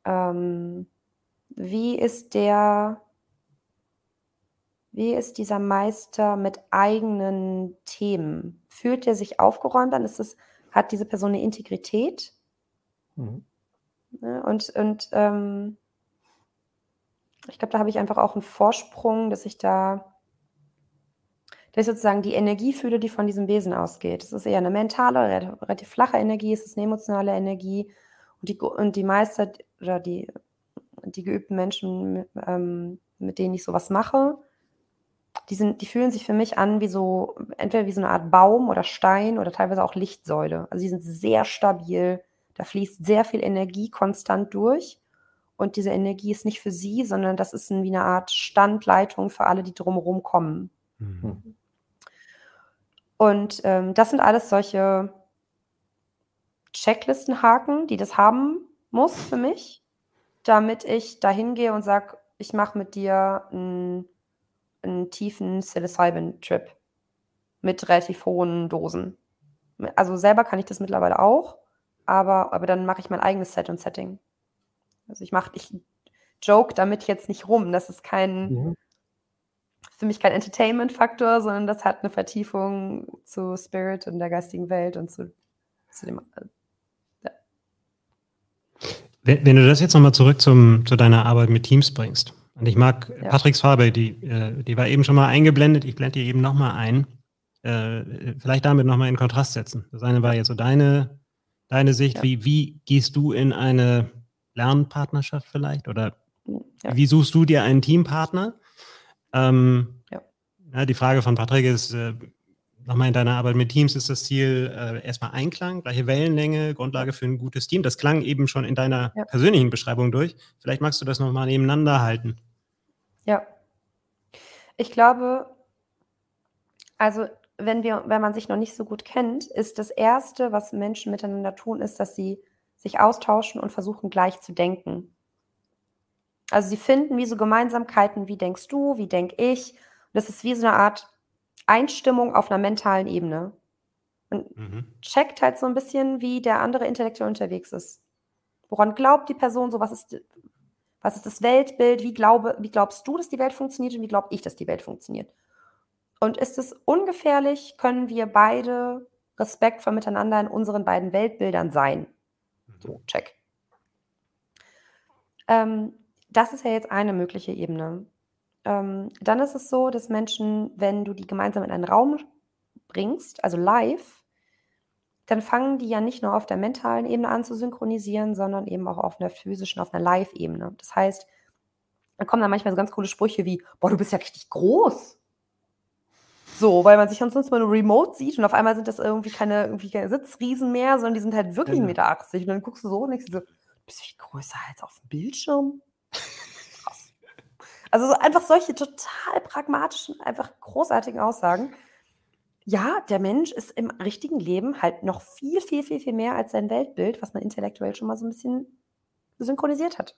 Ähm, wie ist der, wie ist dieser Meister mit eigenen Themen? Fühlt er sich aufgeräumt an? Ist es, hat diese Person eine Integrität? Mhm. Ne? Und, und ähm, ich glaube, da habe ich einfach auch einen Vorsprung, dass ich da, dass ich sozusagen die Energie fühle, die von diesem Wesen ausgeht. Es ist eher eine mentale, relativ flache Energie, es ist eine emotionale Energie. Und die, und die Meister oder die, die geübten Menschen, ähm, mit denen ich sowas mache, die, sind, die fühlen sich für mich an wie so, entweder wie so eine Art Baum oder Stein oder teilweise auch Lichtsäule. Also die sind sehr stabil, da fließt sehr viel Energie konstant durch. Und diese Energie ist nicht für sie, sondern das ist wie eine Art Standleitung für alle, die drumherum kommen. Mhm. Und ähm, das sind alles solche Checklistenhaken, die das haben muss für mich, damit ich dahin gehe und sage, ich mache mit dir einen, einen tiefen Psilocybin-Trip mit relativ hohen Dosen. Also selber kann ich das mittlerweile auch aber, aber dann mache ich mein eigenes Set und Setting. Also ich mache, ich joke damit jetzt nicht rum. Das ist kein, mhm. für mich kein Entertainment-Faktor, sondern das hat eine Vertiefung zu Spirit und der geistigen Welt und zu, zu dem. Äh, ja. Wenn, wenn, du das jetzt nochmal zurück zum, zu deiner Arbeit mit Teams bringst, und ich mag ja. Patricks Farbe, die, äh, die war eben schon mal eingeblendet, ich blende die eben nochmal ein. Äh, vielleicht damit nochmal in Kontrast setzen. Das eine war jetzt so deine deine Sicht? Ja. Wie, wie gehst du in eine Lernpartnerschaft vielleicht? Oder ja. wie suchst du dir einen Teampartner? Ähm, ja. ja. Die Frage von Patrick ist, äh, nochmal in deiner Arbeit mit Teams ist das Ziel äh, erstmal Einklang, gleiche Wellenlänge, Grundlage für ein gutes Team. Das klang eben schon in deiner persönlichen Beschreibung durch. Vielleicht magst du das nochmal nebeneinander halten. Ja. Ich glaube, also wenn, wir, wenn man sich noch nicht so gut kennt, ist das Erste, was Menschen miteinander tun, ist, dass sie sich austauschen und versuchen gleich zu denken. Also sie finden wie so Gemeinsamkeiten, wie denkst du, wie denke ich. Und das ist wie so eine Art Einstimmung auf einer mentalen Ebene. Und mhm. checkt halt so ein bisschen, wie der andere intellektuell unterwegs ist. Woran glaubt die Person so? Was ist, was ist das Weltbild? Wie, glaube, wie glaubst du, dass die Welt funktioniert und wie glaube ich, dass die Welt funktioniert? Und ist es ungefährlich, können wir beide respektvoll miteinander in unseren beiden Weltbildern sein? So, check. Ähm, das ist ja jetzt eine mögliche Ebene. Ähm, dann ist es so, dass Menschen, wenn du die gemeinsam in einen Raum bringst, also live, dann fangen die ja nicht nur auf der mentalen Ebene an zu synchronisieren, sondern eben auch auf einer physischen, auf einer Live-Ebene. Das heißt, da kommen dann manchmal so ganz coole Sprüche wie, boah, du bist ja richtig groß. So, weil man sich sonst mal nur remote sieht und auf einmal sind das irgendwie keine, irgendwie keine Sitzriesen mehr, sondern die sind halt wirklich ja. 1,80 Meter. Und dann guckst du so und denkst so, du bist viel größer als auf dem Bildschirm. [laughs] Also so einfach solche total pragmatischen, einfach großartigen Aussagen. Ja, der Mensch ist im richtigen Leben halt noch viel, viel, viel, viel mehr als sein Weltbild, was man intellektuell schon mal so ein bisschen synchronisiert hat.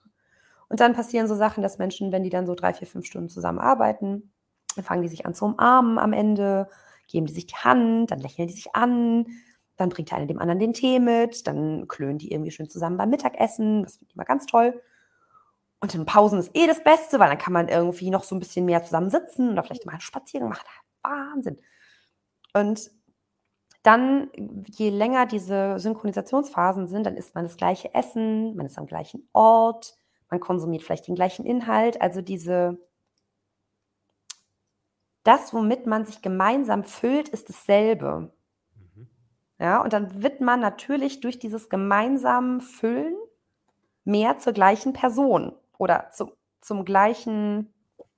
Und dann passieren so Sachen, dass Menschen, wenn die dann so drei, vier, fünf Stunden zusammenarbeiten, dann fangen die sich an zu umarmen am Ende, geben die sich die Hand, dann lächeln die sich an, dann bringt der eine dem anderen den Tee mit, dann klönen die irgendwie schön zusammen beim Mittagessen, das finde ich immer ganz toll. Und in Pausen ist eh das Beste, weil dann kann man irgendwie noch so ein bisschen mehr zusammen sitzen oder vielleicht mal einen Spaziergang machen. Wahnsinn. Und dann, je länger diese Synchronisationsphasen sind, dann isst man das gleiche Essen, man ist am gleichen Ort, man konsumiert vielleicht den gleichen Inhalt. Also diese das, womit man sich gemeinsam füllt, ist dasselbe. Mhm. Ja, und dann wird man natürlich durch dieses gemeinsame Füllen mehr zur gleichen Person oder zu, zum gleichen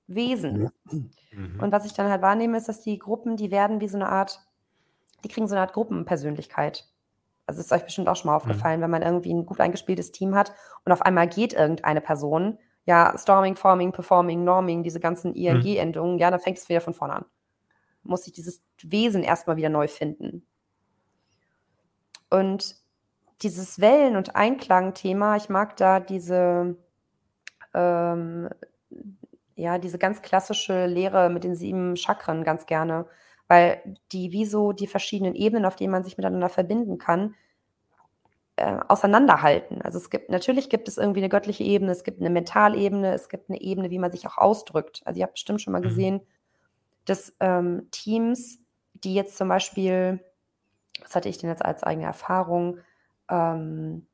Wesen. Mhm. Und was ich dann halt wahrnehme, ist, dass die Gruppen, die werden wie so eine Art, die kriegen so eine Art Gruppenpersönlichkeit. Also ist euch bestimmt auch schon mal mhm. aufgefallen, mhm. wenn man irgendwie ein gut eingespieltes Team hat und auf einmal geht irgendeine Person ja, Storming, Forming, Performing, Norming, diese ganzen ING-Endungen, mhm. ja, dann fängt es wieder von vorne an. Muss sich dieses Wesen erstmal wieder neu finden. Und dieses Wellen- und Einklang-Thema, ich mag da diese, ähm, ja, diese ganz klassische Lehre mit den sieben Chakren ganz gerne, weil die wie so die verschiedenen Ebenen, auf denen man sich miteinander verbinden kann, äh, auseinanderhalten. Also es gibt, natürlich gibt es irgendwie eine göttliche Ebene, es gibt eine Mentalebene, es gibt eine Ebene, wie man sich auch ausdrückt. Also ihr habt bestimmt schon mal mhm. gesehen, dass ähm, Teams, die jetzt zum Beispiel, was hatte ich denn jetzt als eigene Erfahrung, ähm,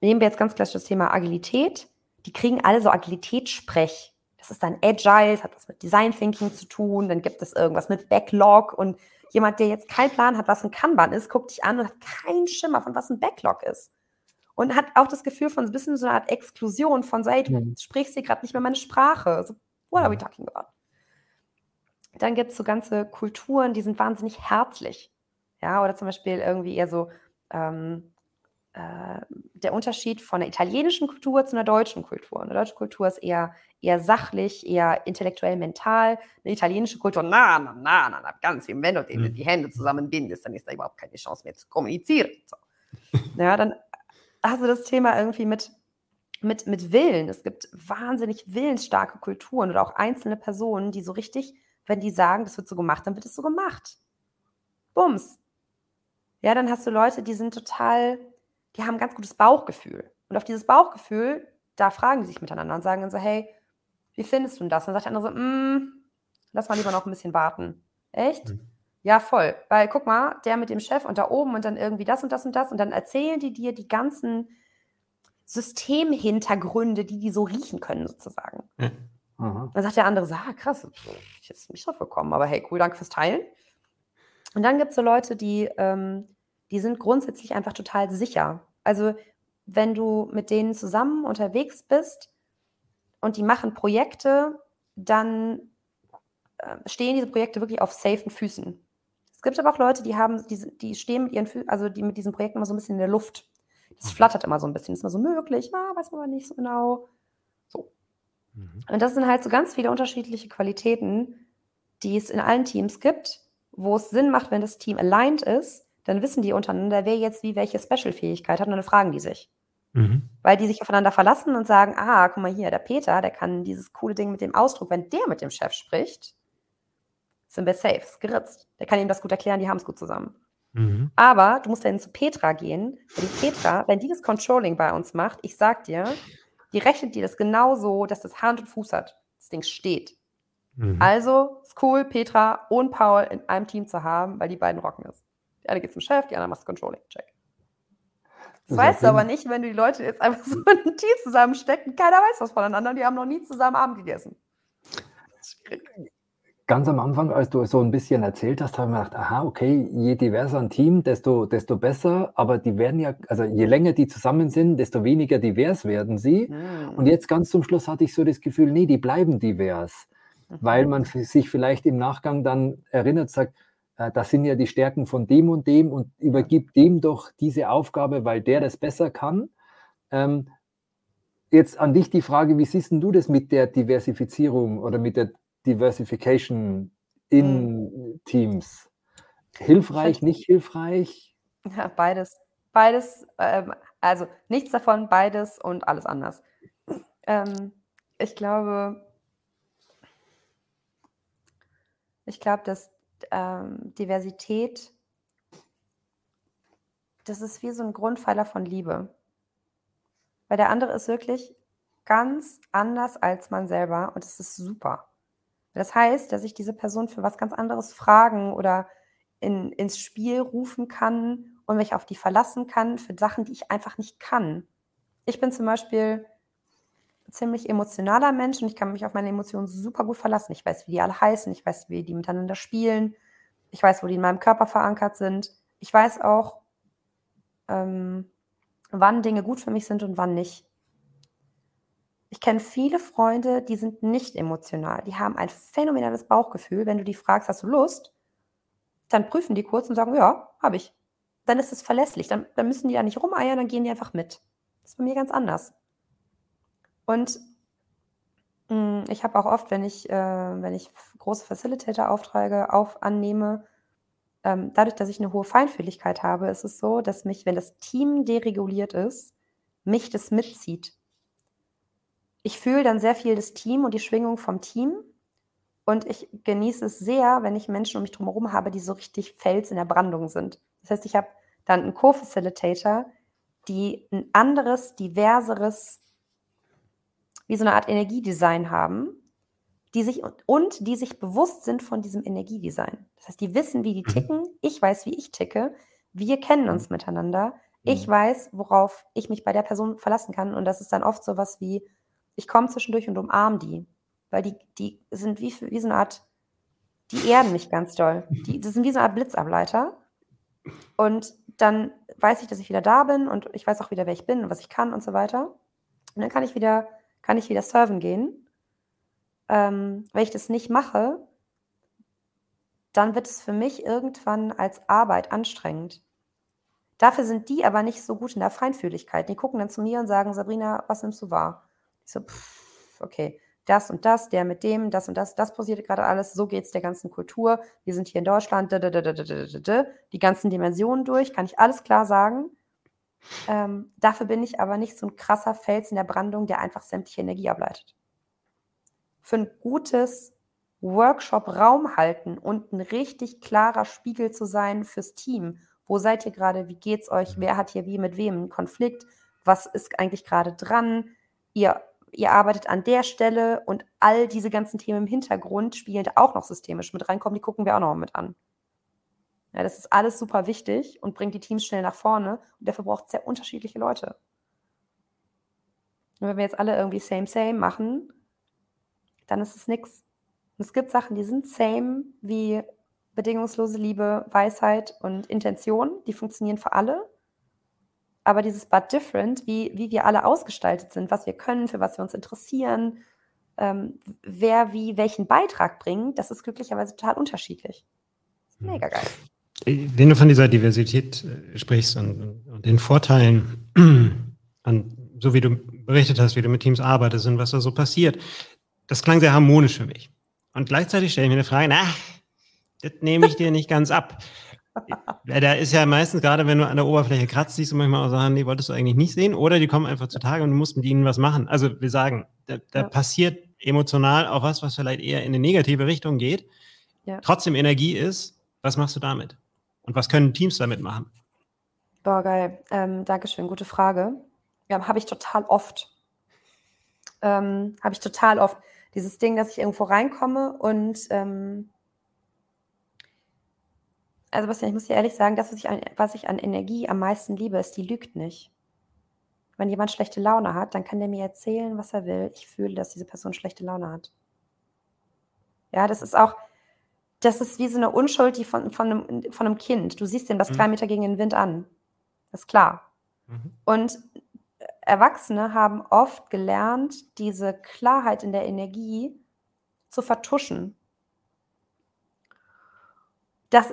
nehmen wir jetzt ganz klassisch das Thema Agilität, die kriegen alle so Agilitätssprech. Das ist dann Agile, das hat was mit Design Thinking zu tun, dann gibt es irgendwas mit Backlog und Jemand, der jetzt keinen Plan hat, was ein Kanban ist, guckt dich an und hat keinen Schimmer von was ein Backlog ist. Und hat auch das Gefühl von ein bisschen so einer Art Exklusion von, so, hey, du mhm. sprichst hier gerade nicht mehr meine Sprache. So, what are we talking about? Dann gibt es so ganze Kulturen, die sind wahnsinnig herzlich. Ja, oder zum Beispiel irgendwie eher so ähm, äh, der Unterschied von der italienischen Kultur zu einer deutschen Kultur. Eine deutsche Kultur ist eher, eher sachlich, eher intellektuell, mental. Eine italienische Kultur, na, na, na, na, na ganz viel. Wenn du mhm. die Hände zusammenbindest, dann ist da überhaupt keine Chance mehr zu kommunizieren. So. [laughs] ja, dann hast du das Thema irgendwie mit, mit, mit Willen. Es gibt wahnsinnig willensstarke Kulturen oder auch einzelne Personen, die so richtig, wenn die sagen, das wird so gemacht, dann wird es so gemacht. Bums. Ja, dann hast du Leute, die sind total die haben ein ganz gutes Bauchgefühl. Und auf dieses Bauchgefühl, da fragen die sich miteinander und sagen dann so, hey, wie findest du das? Und dann sagt der andere so, mm, lass mal lieber noch ein bisschen warten. Echt? Mhm. Ja, voll. Weil guck mal, der mit dem Chef und da oben und dann irgendwie das und das und das und dann erzählen die dir die ganzen Systemhintergründe, die die so riechen können, sozusagen. Mhm. Dann sagt der andere so, ah, krass, ich jetzt nicht drauf gekommen, aber hey, cool, danke fürs Teilen. Und dann gibt es so Leute, die ähm, die sind grundsätzlich einfach total sicher. Also wenn du mit denen zusammen unterwegs bist und die machen Projekte, dann äh, stehen diese Projekte wirklich auf safen Füßen. Es gibt aber auch Leute, die haben, die, die stehen mit ihren Füßen, also die mit diesen Projekten immer so ein bisschen in der Luft. Das mhm. flattert immer so ein bisschen, ist immer so möglich, na, weiß man aber nicht so genau. So. Mhm. Und das sind halt so ganz viele unterschiedliche Qualitäten, die es in allen Teams gibt, wo es Sinn macht, wenn das Team aligned ist, dann wissen die untereinander, wer jetzt wie welche Special-Fähigkeit hat und dann fragen die sich. Mhm. Weil die sich aufeinander verlassen und sagen, ah, guck mal hier, der Peter, der kann dieses coole Ding mit dem Ausdruck, wenn der mit dem Chef spricht, sind wir safe, ist geritzt. Der kann ihm das gut erklären, die haben es gut zusammen. Mhm. Aber du musst dann zu Petra gehen, weil die Petra, wenn die das Controlling bei uns macht, ich sag dir, die rechnet dir das genau so, dass das Hand und Fuß hat. Das Ding steht. Mhm. Also ist cool, Petra und Paul in einem Team zu haben, weil die beiden rocken es. Die eine geht zum Chef, die andere macht das Controlling. Check. Das weißt du aber nicht, wenn du die Leute jetzt einfach [laughs] so in ein Team zusammenstecken. Keiner weiß was voneinander. Die haben noch nie zusammen Abend gegessen. Ganz am Anfang, als du so ein bisschen erzählt hast, habe ich mir gedacht, aha, okay, je diverser ein Team, desto, desto besser. Aber die werden ja, also je länger die zusammen sind, desto weniger divers werden sie. Mhm. Und jetzt ganz zum Schluss hatte ich so das Gefühl, nee, die bleiben divers. Mhm. Weil man sich vielleicht im Nachgang dann erinnert, sagt, das sind ja die Stärken von dem und dem und übergibt dem doch diese Aufgabe, weil der das besser kann. Ähm, jetzt an dich die Frage, wie siehst du das mit der Diversifizierung oder mit der Diversification in mhm. Teams? Hilfreich, nicht hilfreich? Ja, beides. Beides, ähm, also nichts davon, beides und alles anders. Ähm, ich glaube, ich glaube, dass ähm, Diversität, das ist wie so ein Grundpfeiler von Liebe. Weil der andere ist wirklich ganz anders als man selber und es ist super. Das heißt, dass ich diese Person für was ganz anderes fragen oder in, ins Spiel rufen kann und mich auf die verlassen kann für Sachen, die ich einfach nicht kann. Ich bin zum Beispiel ziemlich emotionaler Mensch und ich kann mich auf meine Emotionen super gut verlassen. Ich weiß, wie die alle heißen, ich weiß, wie die miteinander spielen, ich weiß, wo die in meinem Körper verankert sind. Ich weiß auch, ähm, wann Dinge gut für mich sind und wann nicht. Ich kenne viele Freunde, die sind nicht emotional. Die haben ein phänomenales Bauchgefühl. Wenn du die fragst, hast du Lust? Dann prüfen die kurz und sagen, ja, habe ich. Dann ist es verlässlich. Dann, dann müssen die da nicht rumeiern, dann gehen die einfach mit. Das ist bei mir ganz anders. Und mh, hm, ich habe auch oft, wenn ich, äh, wenn ich große Facilitator-Aufträge auf, annehme, ähm, dadurch, dass ich eine hohe Feinfühligkeit habe, ist es so, dass mich, wenn das Team dereguliert ist, mich das mitzieht. Ich fühle dann sehr viel das Team und die Schwingung vom Team. Und ich genieße es sehr, wenn ich Menschen um mich herum habe, die so richtig Fels in der Brandung sind. Das heißt, ich habe dann einen Co-Facilitator, die ein anderes, diverseres wie so eine Art Energiedesign haben, die sich und die sich bewusst sind von diesem Energiedesign. Das heißt, die wissen, wie die mhm. ticken, ich weiß, wie ich ticke, wir kennen uns mhm. miteinander, ich mhm. weiß, worauf ich mich bei der Person verlassen kann und das ist dann oft so was wie, ich komme zwischendurch und umarme die, weil die, die sind wie, wie so eine Art, die erden mich ganz doll. Die, das sind wie so eine Art Blitzableiter und dann weiß ich, dass ich wieder da bin und ich weiß auch wieder, wer ich bin und was ich kann und so weiter. Und dann kann ich wieder kann ich wieder surfen gehen. Ähm, wenn ich das nicht mache, dann wird es für mich irgendwann als Arbeit anstrengend. Dafür sind die aber nicht so gut in der Feinfühligkeit. Die gucken dann zu mir und sagen, Sabrina, was nimmst du wahr? Ich so, pff, okay, das und das, der mit dem, das und das, das passiert gerade alles, so geht es der ganzen Kultur. Wir sind hier in Deutschland, die ganzen Dimensionen durch, kann ich alles klar sagen. Ähm, dafür bin ich aber nicht so ein krasser Fels in der Brandung, der einfach sämtliche Energie ableitet. Für ein gutes Workshop Raum halten und ein richtig klarer Spiegel zu sein fürs Team. Wo seid ihr gerade? Wie geht's euch? Wer hat hier wie mit wem einen Konflikt? Was ist eigentlich gerade dran? Ihr, ihr arbeitet an der Stelle und all diese ganzen Themen im Hintergrund spielen auch noch systemisch mit reinkommen. Die gucken wir auch noch mit an. Ja, das ist alles super wichtig und bringt die Teams schnell nach vorne. Und dafür braucht es sehr unterschiedliche Leute. Und wenn wir jetzt alle irgendwie same, same machen, dann ist es nichts. Es gibt Sachen, die sind same wie bedingungslose Liebe, Weisheit und Intention. Die funktionieren für alle. Aber dieses but different, wie, wie wir alle ausgestaltet sind, was wir können, für was wir uns interessieren, ähm, wer wie welchen Beitrag bringt, das ist glücklicherweise total unterschiedlich. Mega geil. Wenn du von dieser Diversität äh, sprichst und, und den Vorteilen, [clears throat] an, so wie du berichtet hast, wie du mit Teams arbeitest und was da so passiert, das klang sehr harmonisch für mich. Und gleichzeitig stelle ich mir eine Frage, na, das nehme ich dir nicht ganz ab. [laughs] Da ist ja meistens, gerade wenn du an der Oberfläche kratzt, siehst du manchmal auch Sachen, die wolltest du eigentlich nicht sehen, oder die kommen einfach zutage und du musst mit ihnen was machen. Also wir sagen, da, da ja. passiert emotional auch was, was vielleicht eher in eine negative Richtung geht, ja. trotzdem Energie ist. Was machst du damit? Und was können Teams damit machen? Boah, geil. Ähm, Dankeschön, gute Frage. Ja, habe ich total oft. Ähm, habe ich total oft. Dieses Ding, dass ich irgendwo reinkomme und ähm, also Bastian, ich muss dir ehrlich sagen, das, was ich, an, was ich an Energie am meisten liebe, ist, die lügt nicht. Wenn jemand schlechte Laune hat, dann kann der mir erzählen, was er will. Ich fühle, dass diese Person schlechte Laune hat. Ja, das ist auch, das ist wie so eine Unschuld, die von, von, einem, von einem Kind. Du siehst dem das mhm. Kleinmeter gegen den Wind an. Das ist klar. Mhm. Und Erwachsene haben oft gelernt, diese Klarheit in der Energie zu vertuschen. Das,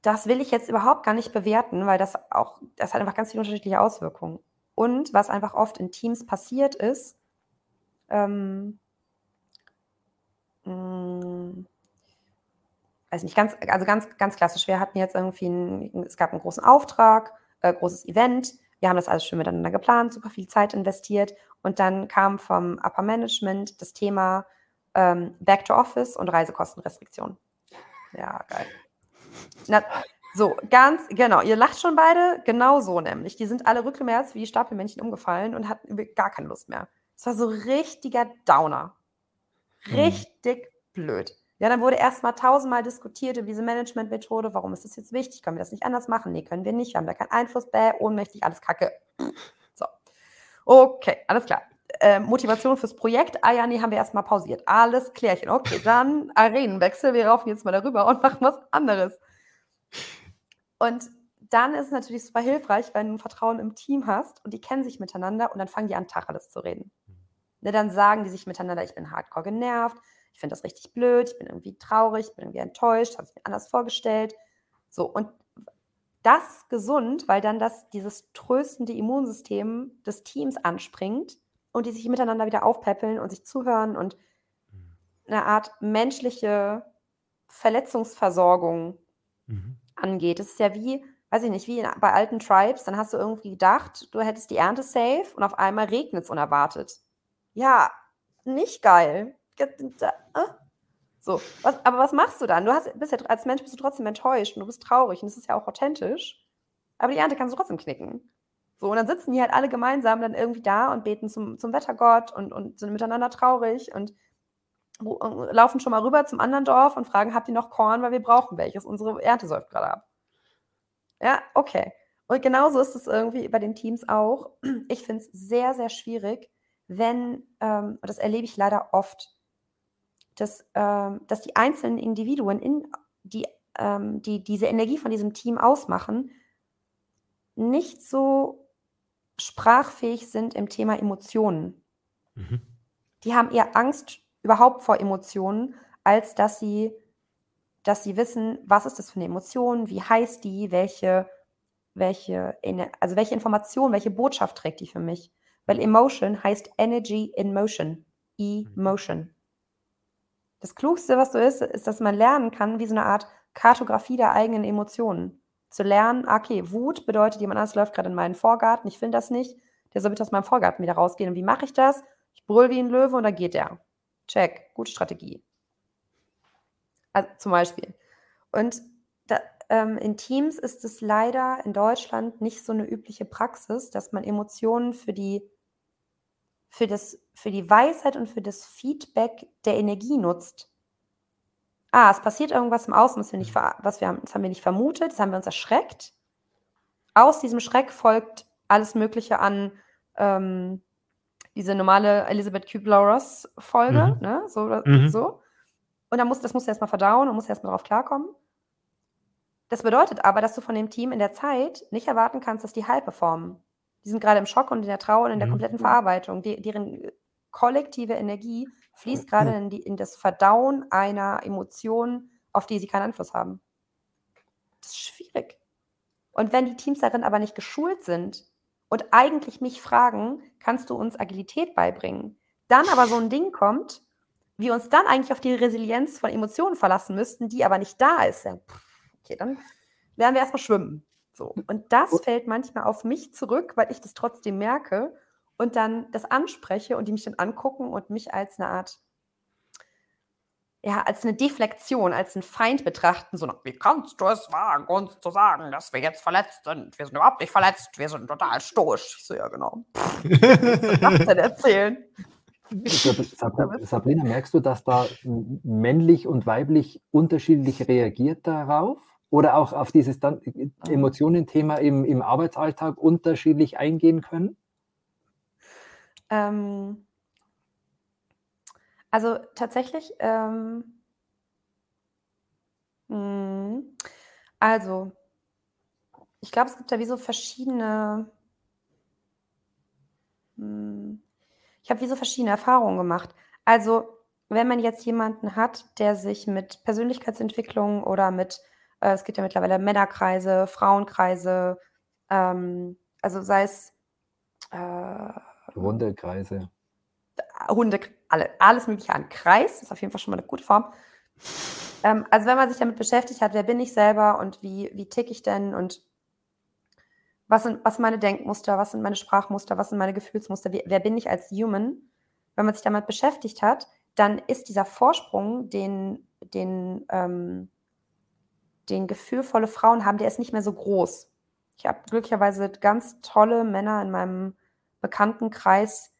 das will ich jetzt überhaupt gar nicht bewerten, weil das auch, das hat einfach ganz viele unterschiedliche Auswirkungen. Und was einfach oft in Teams passiert ist, ähm, mh, hm, weiß nicht, ganz, also ganz, ganz klassisch. Wir hatten jetzt irgendwie, einen, es gab einen großen Auftrag, äh, großes Event. Wir haben das alles schön miteinander geplant, super viel Zeit investiert. Und dann kam vom Upper Management das Thema ähm, Back to Office und Reisekostenrestriktion. Ja, geil. Na, so, ganz, genau, ihr lacht schon beide, genau so nämlich. Die sind alle rückwärts wie Stapelmännchen umgefallen und hatten gar keine Lust mehr. Es war so richtiger Downer. Mhm. Richtig mhm. blöd. Ja, dann wurde erstmal tausendmal diskutiert über diese Management-Methode. Warum ist das jetzt wichtig? Können wir das nicht anders machen? Nee, können wir nicht. Wir haben da keinen Einfluss. Bäh, ohnmächtig, alles kacke. [clears throat] So. Okay, alles klar. Äh, Motivation fürs Projekt. Ah ja, nee, haben wir erstmal pausiert. Alles klärchen. Okay, dann [laughs] Arenenwechsel. Wir raufen jetzt mal darüber und machen was anderes. Und dann ist es natürlich super hilfreich, wenn du ein Vertrauen im Team hast und die kennen sich miteinander und dann fangen die an, Tacheles zu reden. Ne, dann sagen die sich miteinander, ich bin hardcore genervt, ich finde das richtig blöd, ich bin irgendwie traurig, ich bin irgendwie enttäuscht, habe ich mir anders vorgestellt. So, und das ist gesund, weil dann das, dieses tröstende Immunsystem des Teams anspringt und die sich miteinander wieder aufpäppeln und sich zuhören und mhm. eine Art menschliche Verletzungsversorgung mhm. angeht. Das ist ja wie, weiß ich nicht, wie bei alten Tribes, dann hast du irgendwie gedacht, du hättest die Ernte safe und auf einmal regnet es unerwartet. Ja, nicht geil. Ah. So, was, aber was machst du dann? Du hast, bist ja, als Mensch bist du trotzdem enttäuscht und du bist traurig und das ist ja auch authentisch. Aber die Ernte kannst du trotzdem knicken. So, und dann sitzen die halt alle gemeinsam dann irgendwie da und beten zum, zum Wettergott und, und sind miteinander traurig und, und laufen schon mal rüber zum anderen Dorf und fragen, habt ihr noch Korn, weil wir brauchen welches? Unsere Ernte säuft gerade ab. Ja, okay. Und genauso ist es irgendwie bei den Teams auch. Ich finde es sehr, sehr schwierig, wenn, ähm, und das erlebe ich leider oft, dass, ähm, dass die einzelnen Individuen, in, die, ähm, die diese Energie von diesem Team ausmachen, nicht so sprachfähig sind im Thema Emotionen. Mhm. Die haben eher Angst überhaupt vor Emotionen, als dass sie, dass sie wissen, was ist das für eine Emotion, wie heißt die, welche, welche, also welche Information, welche Botschaft trägt die für mich. Weil Emotion heißt Energy in Motion. Emotion. Das Klugste, was so ist, ist, dass man lernen kann, wie so eine Art Kartografie der eigenen Emotionen. Zu lernen, ah, okay, Wut bedeutet, jemand anderes läuft gerade in meinen Vorgarten, ich finde das nicht, der soll bitte aus meinem Vorgarten wieder rausgehen. Und wie mache ich das? Ich brüll wie ein Löwe und dann geht der. Check, gute Strategie. Also, zum Beispiel. Und da, ähm, in Teams ist es leider in Deutschland nicht so eine übliche Praxis, dass man Emotionen für die für, das, für die Weisheit und für das Feedback der Energie nutzt. Ah, es passiert irgendwas im Außen, was wir nicht, was wir haben, das haben wir nicht vermutet, das haben wir uns erschreckt. Aus diesem Schreck folgt alles Mögliche an ähm, diese normale Elizabeth Kubler-Ross-Folge, mhm. ne? so, mhm. so. Und dann muss, das musst du erstmal verdauen und musst erstmal drauf klarkommen. Das bedeutet aber, dass du von dem Team in der Zeit nicht erwarten kannst, dass die high performen die sind gerade im Schock und in der Trauer und in der mhm. kompletten Verarbeitung. Die, deren kollektive Energie fließt gerade in, in das Verdauen einer Emotion, auf die sie keinen Einfluss haben. Das ist schwierig. Und wenn die Teams darin aber nicht geschult sind und eigentlich mich fragen, kannst du uns Agilität beibringen, dann aber so ein Ding kommt, wir uns dann eigentlich auf die Resilienz von Emotionen verlassen müssten, die aber nicht da ist, ja, okay, dann lernen wir erstmal schwimmen. So. Und das fällt manchmal auf mich zurück, weil ich das trotzdem merke und dann das anspreche und die mich dann angucken und mich als eine Art, ja, als eine Deflektion, als einen Feind betrachten. So, wie kannst du es wagen, uns zu sagen, dass wir jetzt verletzt sind? Wir sind überhaupt nicht verletzt, wir sind total stoisch. Ich so, ja, genau. [laughs] Was denn erzählen? Sabrina, merkst du, dass da männlich und weiblich unterschiedlich reagiert darauf? Oder auch auf dieses äh, Emotionenthema im, im Arbeitsalltag unterschiedlich eingehen können? Ähm, also tatsächlich, ähm, mh, also ich glaube, es gibt da wie so verschiedene, mh, hm, ich habe wie so verschiedene Erfahrungen gemacht. Also, wenn man jetzt jemanden hat, der sich mit Persönlichkeitsentwicklung oder mit, äh, es gibt ja mittlerweile Männerkreise, Frauenkreise, ähm, also sei es äh, Hundekreise. Hunde, alle, alles mögliche an Kreis, ist auf jeden Fall schon mal eine gute Form. Ähm, also wenn man sich damit beschäftigt hat, wer bin ich selber und wie, wie tick ich denn und was sind, was meine Denkmuster, was sind meine Sprachmuster, was sind meine Gefühlsmuster, wie, wer bin ich als Human, wenn man sich damit beschäftigt hat, dann ist dieser Vorsprung, den, den, ähm, den gefühlvolle Frauen haben, der ist nicht mehr so groß. Ich habe glücklicherweise ganz tolle Männer in meinem Bekanntenkreis,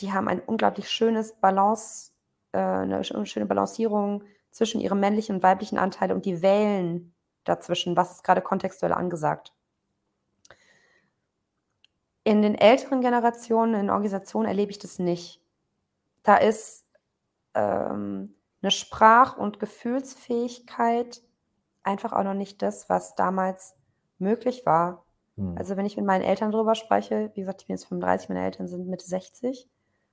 die haben ein unglaublich schönes Balance, äh, eine schöne Balancierung zwischen ihrem männlichen und weiblichen Anteil und die wählen dazwischen, was ist gerade kontextuell angesagt. In den älteren Generationen, in Organisationen erlebe ich das nicht. Da ist ähm, eine Sprach- und Gefühlsfähigkeit einfach auch noch nicht das, was damals möglich war. Hm. Also wenn ich mit meinen Eltern darüber spreche, wie gesagt, ich bin jetzt 35, meine Eltern sind Mitte 60,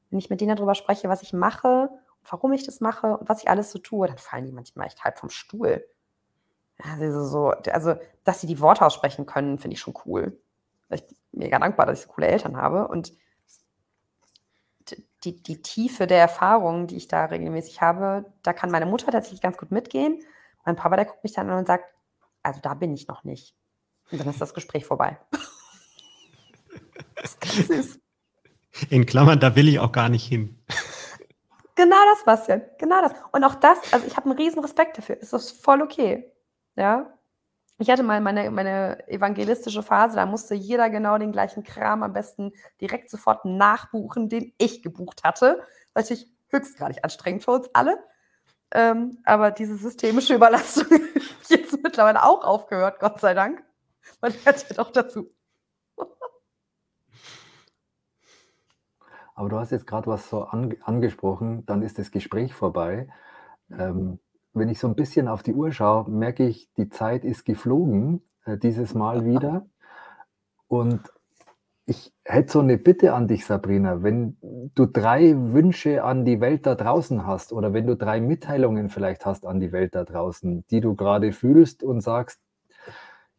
wenn ich mit denen darüber spreche, was ich mache und warum ich das mache und was ich alles so tue, dann fallen die manchmal echt halb vom Stuhl. Also, so, also dass sie die Worte aussprechen können, finde ich schon cool ich bin mega dankbar, dass ich so coole Eltern habe. Und die, die Tiefe der Erfahrungen, die ich da regelmäßig habe, da kann meine Mutter tatsächlich ganz gut mitgehen. Mein Papa, der guckt mich dann an und sagt, also da bin ich noch nicht. Und dann ist das Gespräch vorbei. süß. In Klammern, da will ich auch gar nicht hin. Genau das, Bastian. Genau das. Und auch das, also ich habe einen riesen Respekt dafür. Es ist voll okay. Ja ich hatte mal meine, meine evangelistische Phase, da musste jeder genau den gleichen Kram am besten direkt sofort nachbuchen, den ich gebucht hatte. Das ist natürlich höchstgradig anstrengend für uns alle. Ähm, aber diese systemische Überlastung [laughs] habe ich jetzt mittlerweile auch aufgehört, Gott sei Dank. Man hört ja doch dazu. [laughs] Aber du hast jetzt gerade was so an, angesprochen, dann ist das Gespräch vorbei. Ähm, wenn ich so ein bisschen auf die Uhr schaue, merke ich, die Zeit ist geflogen, äh, dieses Mal [laughs] wieder. Und ich hätte so eine Bitte an dich, Sabrina. Wenn du drei Wünsche an die Welt da draußen hast oder wenn du drei Mitteilungen vielleicht hast an die Welt da draußen, die du gerade fühlst und sagst,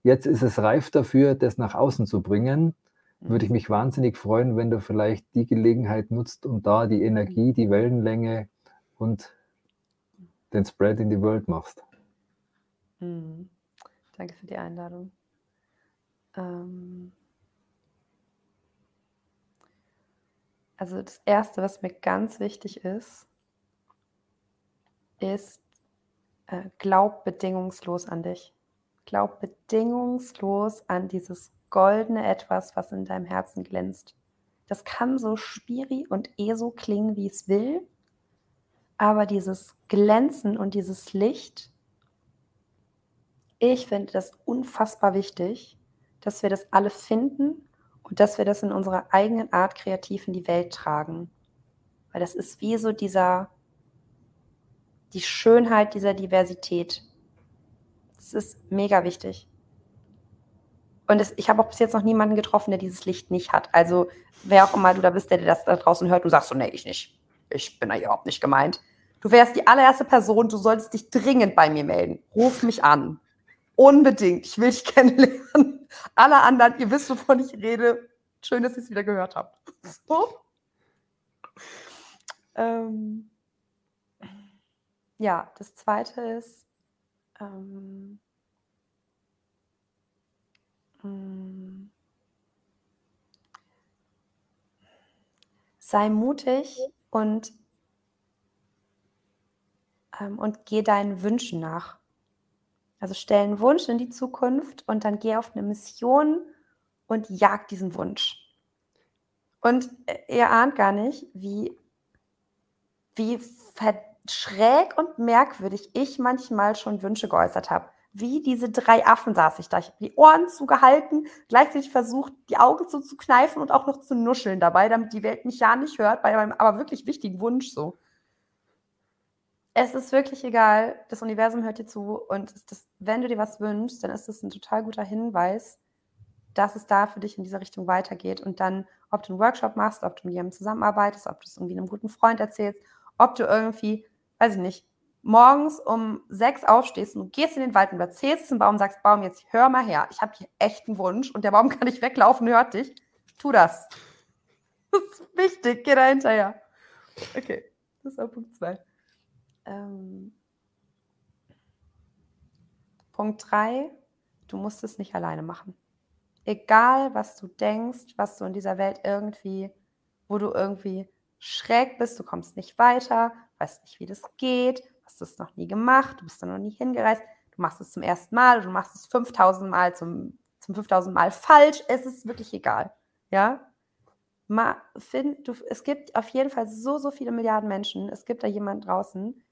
jetzt ist es reif dafür, das nach außen zu bringen, würde ich mich wahnsinnig freuen, wenn du vielleicht die Gelegenheit nutzt und da die Energie, die Wellenlänge und den Spread in die World machst. Mhm. Danke für die Einladung. Ähm also das Erste, was mir ganz wichtig ist, ist, äh, glaub bedingungslos an dich. Glaub bedingungslos an dieses goldene Etwas, was in deinem Herzen glänzt. Das kann so spiri und eh so klingen, wie es will. Aber dieses Glänzen und dieses Licht, ich finde das unfassbar wichtig, dass wir das alle finden und dass wir das in unserer eigenen Art kreativ in die Welt tragen. Weil das ist wie so dieser, die Schönheit dieser Diversität. Das ist mega wichtig. Und es, ich habe auch bis jetzt noch niemanden getroffen, der dieses Licht nicht hat. Also wer auch immer du da bist, der das da draußen hört, du sagst so, nee, ich nicht ich bin da überhaupt nicht gemeint. Du wärst die allererste Person, du solltest dich dringend bei mir melden. Ruf mich an. Unbedingt. Ich will dich [laughs] kennenlernen. Alle anderen, ihr wisst, wovon ich rede. Schön, dass ihr es wieder gehört habt. [laughs] So. Ähm, ja, das zweite ist, ähm, hm, sei mutig und, ähm, und geh deinen Wünschen nach. Also stell einen Wunsch in die Zukunft und dann geh auf eine Mission und jag diesen Wunsch. Und äh, ihr ahnt gar nicht, wie wie schräg und merkwürdig ich manchmal schon Wünsche geäußert habe. Wie diese drei Affen saß ich da. Ich habe die Ohren zugehalten, gleichzeitig versucht, die Augen so zu kneifen und auch noch zu nuscheln dabei, damit die Welt mich ja nicht hört, bei meinem aber wirklich wichtigen Wunsch so. Es ist wirklich egal, das Universum hört dir zu und das, wenn du dir was wünschst, dann ist das ein total guter Hinweis, dass es da für dich in diese Richtung weitergeht und dann, ob du einen Workshop machst, ob du mit jemandem zusammenarbeitest, ob du es irgendwie einem guten Freund erzählst, ob du irgendwie, weiß ich nicht, morgens um sechs aufstehst und gehst in den Wald und erzählst zum Baum und sagst, Baum, jetzt hör mal her, ich habe hier echt einen Wunsch und der Baum [laughs] kann nicht weglaufen, hört dich. Tu das. [laughs] Das ist wichtig, geh da hinterher. Okay, das war Punkt zwei. Ähm, Punkt drei, du musst es nicht alleine machen. Egal, was du denkst, was du in dieser Welt irgendwie, wo du irgendwie schräg bist, du kommst nicht weiter, weißt nicht, wie das geht, hast es noch nie gemacht, du bist da noch nie hingereist, du machst es zum ersten Mal, du machst es 5000 Mal zum, zum 5000 Mal falsch, es ist wirklich egal. Ja? Ma, find, du, es gibt auf jeden Fall so, so viele Milliarden Menschen, es gibt da jemand draußen,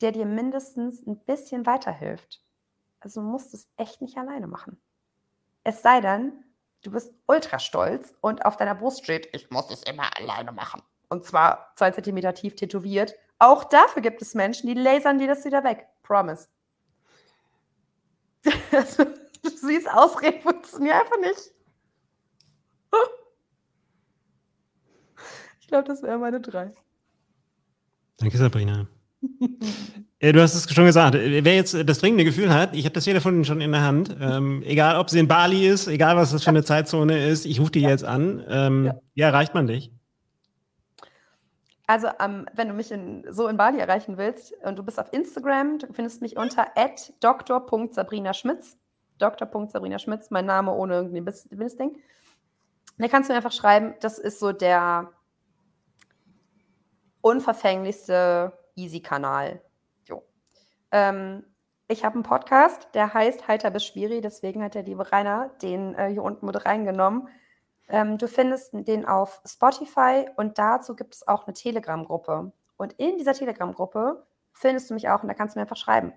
der dir mindestens ein bisschen weiterhilft. Also du musst es echt nicht alleine machen. Es sei denn, du bist ultra stolz und auf deiner Brust steht, ich muss es immer alleine machen. Und zwar zwei Zentimeter tief tätowiert. Auch dafür gibt es Menschen, die lasern dir das wieder weg. Promise. [laughs] Also, du siehst, Ausreden funktionieren einfach nicht. [laughs] Ich glaube, das wären meine drei. Danke, Sabrina. Du hast es schon gesagt. Wer jetzt das dringende Gefühl hat, ich habe das Telefon schon in der Hand, ähm, egal ob sie in Bali ist, egal was das für eine Zeitzone ist, ich rufe die jetzt an. Ähm, ja. Wie erreicht man dich? Also, ähm, wenn du mich in, so in Bali erreichen willst und du bist auf Instagram, du findest mich unter dr.sabrina-schmitz. Dr.sabrina-schmitz, mein Name ohne irgendwie Bindestrich. Da kannst du mir einfach schreiben, das ist so der unverfänglichste Easy-Kanal. Jo. Ähm, ich habe einen Podcast, der heißt Heiter bis Spiri, deswegen hat der liebe Rainer den äh, hier unten mit reingenommen. Ähm, du findest den auf Spotify und dazu gibt es auch eine Telegram-Gruppe. Und in dieser Telegram-Gruppe findest du mich auch und da kannst du mir einfach schreiben.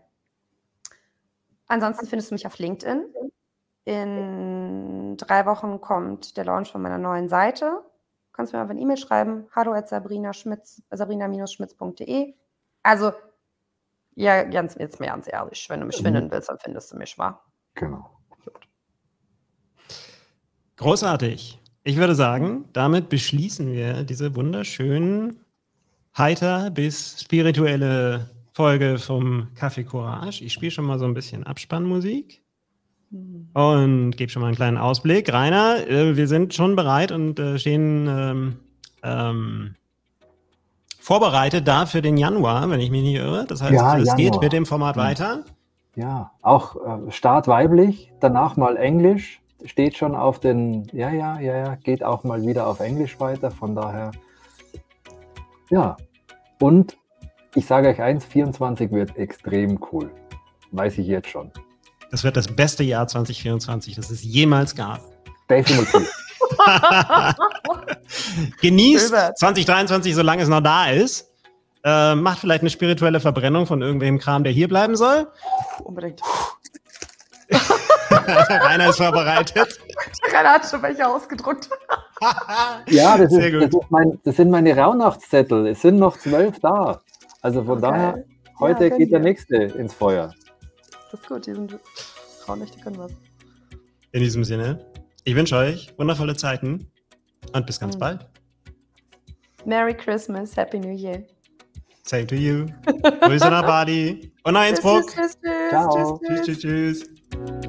Ansonsten findest du mich auf LinkedIn. In drei Wochen kommt der Launch von meiner neuen Seite. Du kannst mir einfach eine E-Mail schreiben, hallo at sabrina-schmitz.de. Also, ja, ganz, jetzt mal ganz ehrlich, wenn du mich mhm. finden willst, dann findest du mich, wahr? Genau. Großartig. Ich würde sagen, damit beschließen wir diese wunderschönen, heiter bis spirituelle Folge vom Café Courage. Ich spiele schon mal so ein bisschen Abspannmusik mhm. und gebe schon mal einen kleinen Ausblick. Rainer, äh, wir sind schon bereit und äh, stehen ähm, ähm, vorbereitet da für den Januar, wenn ich mich nicht irre. Das heißt, ja, es Januar. geht mit dem Format weiter. Ja, auch äh, Start weiblich, danach mal Englisch steht schon auf den, ja, ja, ja, ja, geht auch mal wieder auf Englisch weiter, von daher, ja. Und ich sage euch eins, 24 wird extrem cool. Weiß ich jetzt schon. Das wird das beste Jahr 2024, das es jemals gab. Definitiv. [laughs] [laughs] Genießt 2023, solange es noch da ist. Äh, macht vielleicht eine spirituelle Verbrennung von irgendwelchem Kram, der hier bleiben soll. Unbedingt. [laughs] Rainer ist vorbereitet. [laughs] Rainer hat schon welche ausgedruckt. ja, das, ist, das, ist mein, das, sind meine Rauhnachtszettel. Es sind noch zwölf da. Also von okay. daher, heute ja, geht der nächste ins Feuer. Das ist gut, die sind Rauhnächte können was. In diesem Sinne, ich wünsche euch wundervolle Zeiten und bis ganz mhm. bald. Merry Christmas, Happy New Year. Same to you. [laughs] Grüße nach Bali und nach Innsbruck. Tschüss, tschüss, tschüss, Ciao. tschüss, tschüss. tschüss.